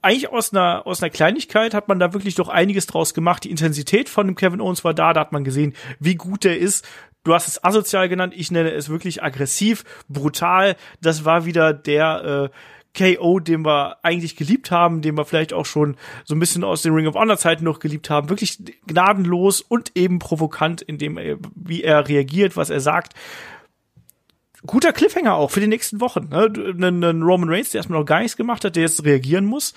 eigentlich aus einer, aus einer Kleinigkeit hat man da wirklich doch einiges draus gemacht. Die Intensität von dem Kevin Owens war da, da hat man gesehen, wie gut der ist. Du hast es asozial genannt, ich nenne es wirklich aggressiv, brutal. Das war wieder der äh, KO, den wir eigentlich geliebt haben, den wir vielleicht auch schon so ein bisschen aus den Ring of Honor Zeiten noch geliebt haben, wirklich gnadenlos und eben provokant in dem, äh, wie er reagiert, was er sagt. Guter Cliffhanger auch für die nächsten Wochen. Ne? Einen Roman Reigns, der erstmal noch gar nichts gemacht hat, der jetzt reagieren muss.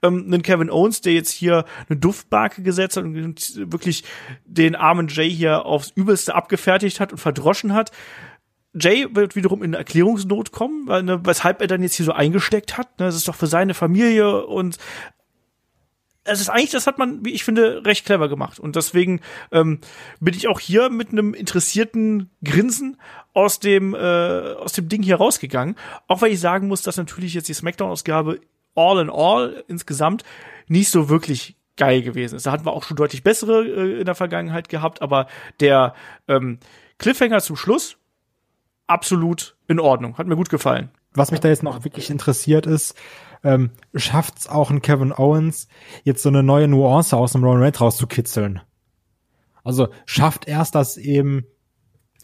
Ähm, einen Kevin Owens, der jetzt hier eine Duftbarke gesetzt hat und wirklich den armen Jay hier aufs Übelste abgefertigt hat und verdroschen hat. Jay wird wiederum in Erklärungsnot kommen, weil, ne, weshalb er dann jetzt hier so eingesteckt hat. Ne, das ist doch für seine Familie und es ist eigentlich, das hat man, wie ich finde, recht clever gemacht. Und deswegen ähm, bin ich auch hier mit einem interessierten Grinsen aus dem, äh, aus dem Ding hier rausgegangen. Auch weil ich sagen muss, dass natürlich jetzt die Smackdown-Ausgabe all in all insgesamt nicht so wirklich geil gewesen ist. Da hatten wir auch schon deutlich bessere äh, in der Vergangenheit gehabt, aber der ähm, Cliffhanger zum Schluss, absolut in Ordnung. Hat mir gut gefallen. Was mich da jetzt noch wirklich interessiert ist, ähm, schafft es auch ein Kevin Owens, jetzt so eine neue Nuance aus dem Roman Reigns rauszukitzeln. Also schafft erst, dass eben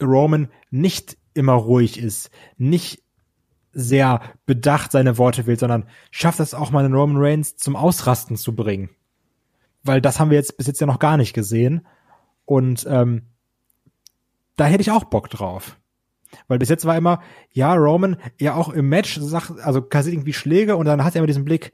Roman nicht immer ruhig ist, nicht sehr bedacht seine Worte wählt, sondern schafft es auch mal einen Roman Reigns zum Ausrasten zu bringen. Weil das haben wir jetzt bis jetzt ja noch gar nicht gesehen. Und ähm, da hätte ich auch Bock drauf. Weil bis jetzt war immer, ja, Roman, ja auch im Match, sagt, also kassiert irgendwie Schläge und dann hat er immer diesen Blick,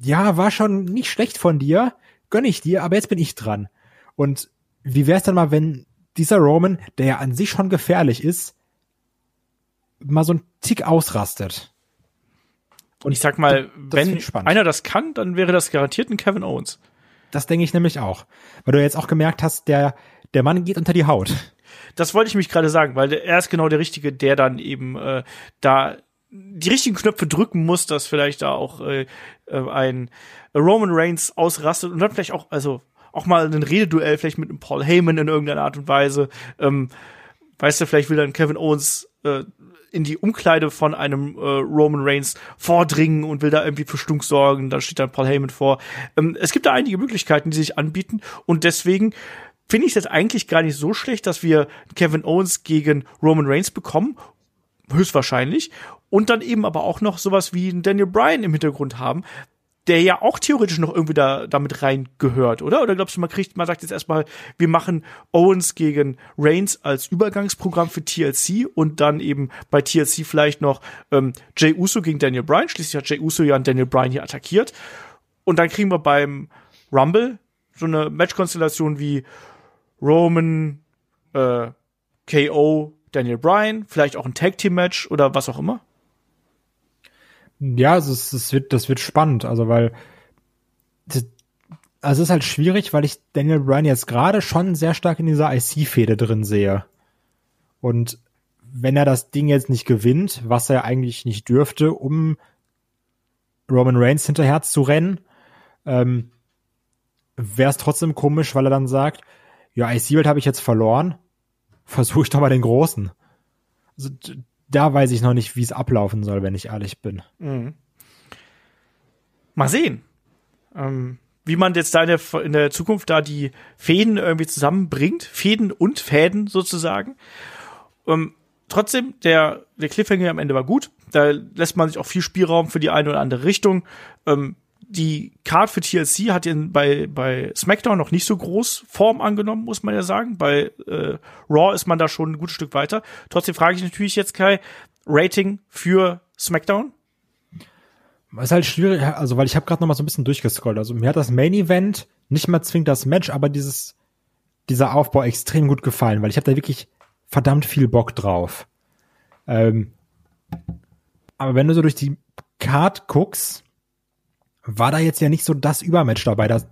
ja, war schon nicht schlecht von dir, gönn ich dir, aber jetzt bin ich dran. Und wie wär's dann mal, wenn dieser Roman, der ja an sich schon gefährlich ist, mal so ein Tick ausrastet? Und ich sag mal, wenn einer das kann, dann wäre das garantiert ein Kevin Owens. Das denke ich nämlich auch. Weil du jetzt auch gemerkt hast, der, der Mann geht unter die Haut das wollte ich mich gerade sagen, weil er ist genau der Richtige, der dann eben äh, da die richtigen Knöpfe drücken muss, dass vielleicht da auch äh, äh, ein Roman Reigns ausrastet und dann vielleicht auch, also auch mal ein Rededuell vielleicht mit einem Paul Heyman in irgendeiner Art und Weise. Ähm, weißt du, vielleicht will dann Kevin Owens äh, in die Umkleide von einem äh, Roman Reigns vordringen und will da irgendwie für Stunk sorgen. Da steht dann Paul Heyman vor. Ähm, es gibt da einige Möglichkeiten, die sich anbieten und deswegen finde ich jetzt eigentlich gar nicht so schlecht, dass wir Kevin Owens gegen Roman Reigns bekommen. Höchstwahrscheinlich. Und dann eben aber auch noch sowas wie Daniel Bryan im Hintergrund haben, der ja auch theoretisch noch irgendwie da damit rein gehört, oder? Oder glaubst du, man kriegt, man sagt jetzt erstmal, wir machen Owens gegen Reigns als Übergangsprogramm für TLC und dann eben bei TLC vielleicht noch ähm, Jay Uso gegen Daniel Bryan. Schließlich hat Jay Uso ja Daniel Bryan hier attackiert. Und dann kriegen wir beim Rumble so eine Matchkonstellation wie Roman, äh, KO, Daniel Bryan, vielleicht auch ein Tag Team Match oder was auch immer? Ja, es, es wird, das wird spannend, also weil also es ist halt schwierig, weil ich Daniel Bryan jetzt gerade schon sehr stark in dieser IC-Fehde drin sehe. Und wenn er das Ding jetzt nicht gewinnt, was er eigentlich nicht dürfte, um Roman Reigns hinterher zu rennen, ähm, wäre es trotzdem komisch, weil er dann sagt, ja, IC-Welt habe ich jetzt verloren, versuche ich doch mal den Großen. Also, da weiß ich noch nicht, wie es ablaufen soll, wenn ich ehrlich bin. Mhm. Mal sehen. Ähm, wie man jetzt da in der, in der Zukunft da die Fäden irgendwie zusammenbringt. Fäden und Fäden sozusagen. Ähm, trotzdem, der, der Cliffhanger am Ende war gut. Da lässt man sich auch viel Spielraum für die eine oder andere Richtung. Ähm, die Card für TLC hat in, bei, bei SmackDown noch nicht so groß Form angenommen, muss man ja sagen. Bei äh, Raw ist man da schon ein gutes Stück weiter. Trotzdem frage ich natürlich jetzt, Kai, Rating für SmackDown? ist halt schwierig, also weil ich habe gerade noch mal so ein bisschen durchgescrollt. Also mir hat das Main Event nicht mal zwingend das Match, aber dieses dieser Aufbau extrem gut gefallen, weil ich habe da wirklich verdammt viel Bock drauf. Ähm, aber wenn du so durch die Card guckst, war da jetzt ja nicht so das Übermatch dabei. Das,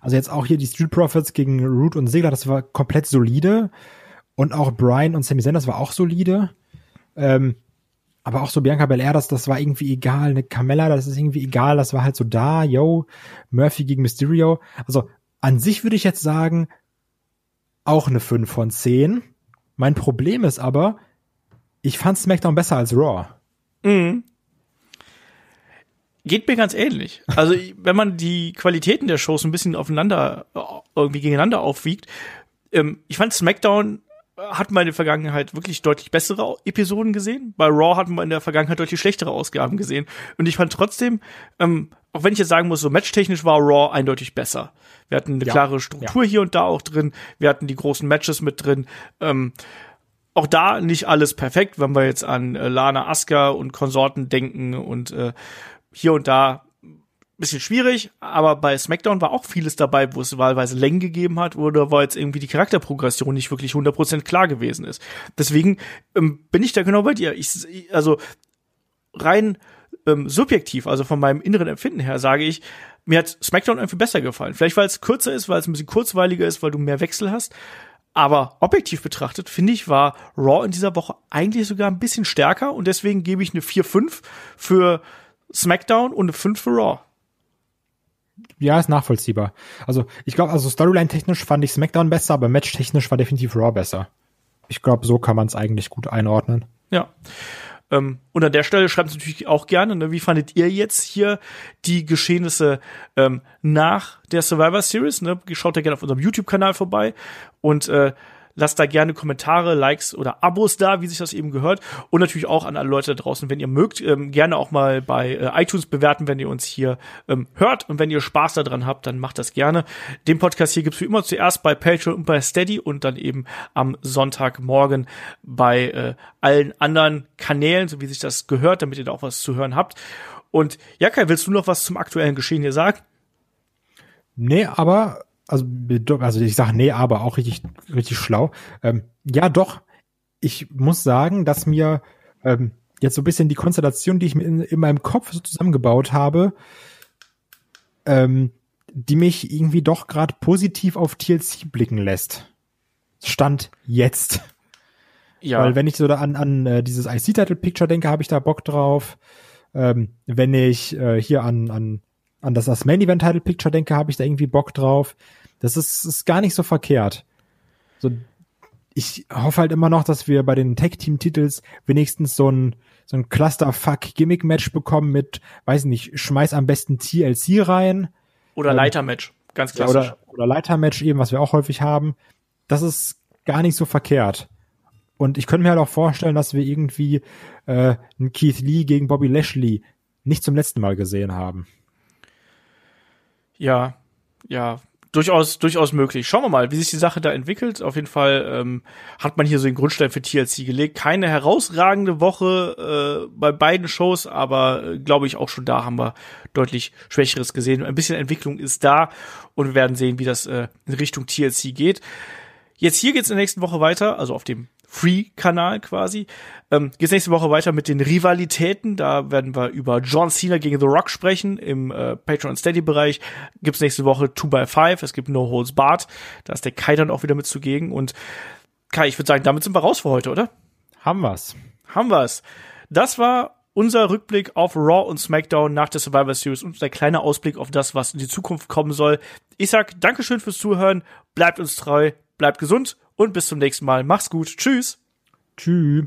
also jetzt auch hier die Street Profits gegen Root und Segler, das war komplett solide. Und auch Brian und Sammy Sanders war auch solide. Ähm, aber auch so Bianca Belair, das, das war irgendwie egal. Eine Carmella, das ist irgendwie egal. Das war halt so da. Yo, Murphy gegen Mysterio. Also an sich würde ich jetzt sagen, auch eine 5 von 10. Mein Problem ist aber, ich fand SmackDown besser als Raw. Mhm. Geht mir ganz ähnlich. Also, wenn man die Qualitäten der Shows ein bisschen aufeinander, irgendwie gegeneinander aufwiegt, ähm, ich fand SmackDown hat man in der Vergangenheit wirklich deutlich bessere Episoden gesehen. Bei Raw hatten wir in der Vergangenheit deutlich schlechtere Ausgaben gesehen. Und ich fand trotzdem, ähm, auch wenn ich jetzt sagen muss, so matchtechnisch war Raw eindeutig besser. Wir hatten eine ja, klare Struktur ja. hier und da auch drin. Wir hatten die großen Matches mit drin. Ähm, auch da nicht alles perfekt, wenn wir jetzt an äh, Lana Asuka und Konsorten denken und äh, hier und da bisschen schwierig, aber bei SmackDown war auch vieles dabei, wo es wahlweise Längen gegeben hat oder wo jetzt irgendwie die Charakterprogression nicht wirklich 100% klar gewesen ist. Deswegen ähm, bin ich da genau bei dir. Ich, also rein ähm, subjektiv, also von meinem inneren Empfinden her, sage ich, mir hat SmackDown irgendwie besser gefallen. Vielleicht weil es kürzer ist, weil es ein bisschen kurzweiliger ist, weil du mehr Wechsel hast. Aber objektiv betrachtet, finde ich, war Raw in dieser Woche eigentlich sogar ein bisschen stärker und deswegen gebe ich eine 4-5 für SmackDown und eine 5 für Raw ja, ist nachvollziehbar. Also ich glaube, also Storyline-technisch fand ich SmackDown besser, aber Match-technisch war definitiv Raw besser. Ich glaube, so kann man es eigentlich gut einordnen. Ja. Ähm, und an der Stelle schreibt natürlich auch gerne, ne, wie fandet ihr jetzt hier die Geschehnisse ähm, nach der Survivor Series? Ne? Schaut da gerne auf unserem YouTube-Kanal vorbei und äh, Lasst da gerne Kommentare, Likes oder Abos da, wie sich das eben gehört. Und natürlich auch an alle Leute da draußen, wenn ihr mögt, ähm, gerne auch mal bei äh, iTunes bewerten, wenn ihr uns hier ähm, hört. Und wenn ihr Spaß daran habt, dann macht das gerne. Den Podcast hier gibt's wie immer zuerst bei Patreon und bei Steady und dann eben am Sonntagmorgen bei äh, allen anderen Kanälen, so wie sich das gehört, damit ihr da auch was zu hören habt. Und ja, Kai, willst du noch was zum aktuellen Geschehen hier sagen? Nee, aber also, also ich sage nee, aber auch richtig, richtig schlau. Ähm, ja, doch. Ich muss sagen, dass mir ähm, jetzt so ein bisschen die Konstellation, die ich mir in, in meinem Kopf so zusammengebaut habe, ähm, die mich irgendwie doch gerade positiv auf TLC blicken lässt. Stand jetzt. Ja. Weil wenn ich so da an, an äh, dieses IC-Title-Picture denke, habe ich da Bock drauf. Ähm, wenn ich äh, hier an, an an das, das Main Event Title Picture denke, habe ich da irgendwie Bock drauf. Das ist, ist gar nicht so verkehrt. So, ich hoffe halt immer noch, dass wir bei den Tag Team Titels wenigstens so ein, so ein Clusterfuck Gimmick Match bekommen mit, weiß nicht, schmeiß am besten TLC rein. Oder ähm, Leitermatch, ganz klassisch. oder, oder Leitermatch eben, was wir auch häufig haben. Das ist gar nicht so verkehrt. Und ich könnte mir halt auch vorstellen, dass wir irgendwie äh, einen Keith Lee gegen Bobby Lashley nicht zum letzten Mal gesehen haben. Ja, ja, durchaus, durchaus möglich. Schauen wir mal, wie sich die Sache da entwickelt. Auf jeden Fall ähm, hat man hier so den Grundstein für TLC gelegt. Keine herausragende Woche äh, bei beiden Shows, aber äh, glaube ich auch schon da haben wir deutlich Schwächeres gesehen. Ein bisschen Entwicklung ist da und wir werden sehen, wie das äh, in Richtung TLC geht. Jetzt hier geht's in der nächsten Woche weiter, also auf dem Free-Kanal quasi. Ähm, geht's nächste Woche weiter mit den Rivalitäten. Da werden wir über John Cena gegen The Rock sprechen. Im äh, Patreon Steady-Bereich gibt's nächste Woche 2x5. Es gibt No Holds Barred. Da ist der Kai dann auch wieder mit zugegen. Und Kai, ich würde sagen, damit sind wir raus für heute, oder? Haben wir's. Haben wir's. Das war unser Rückblick auf Raw und SmackDown nach der Survivor Series und der kleine Ausblick auf das, was in die Zukunft kommen soll. Ich sag Dankeschön fürs Zuhören, bleibt uns treu, bleibt gesund und bis zum nächsten Mal. Mach's gut. Tschüss. Tschüss.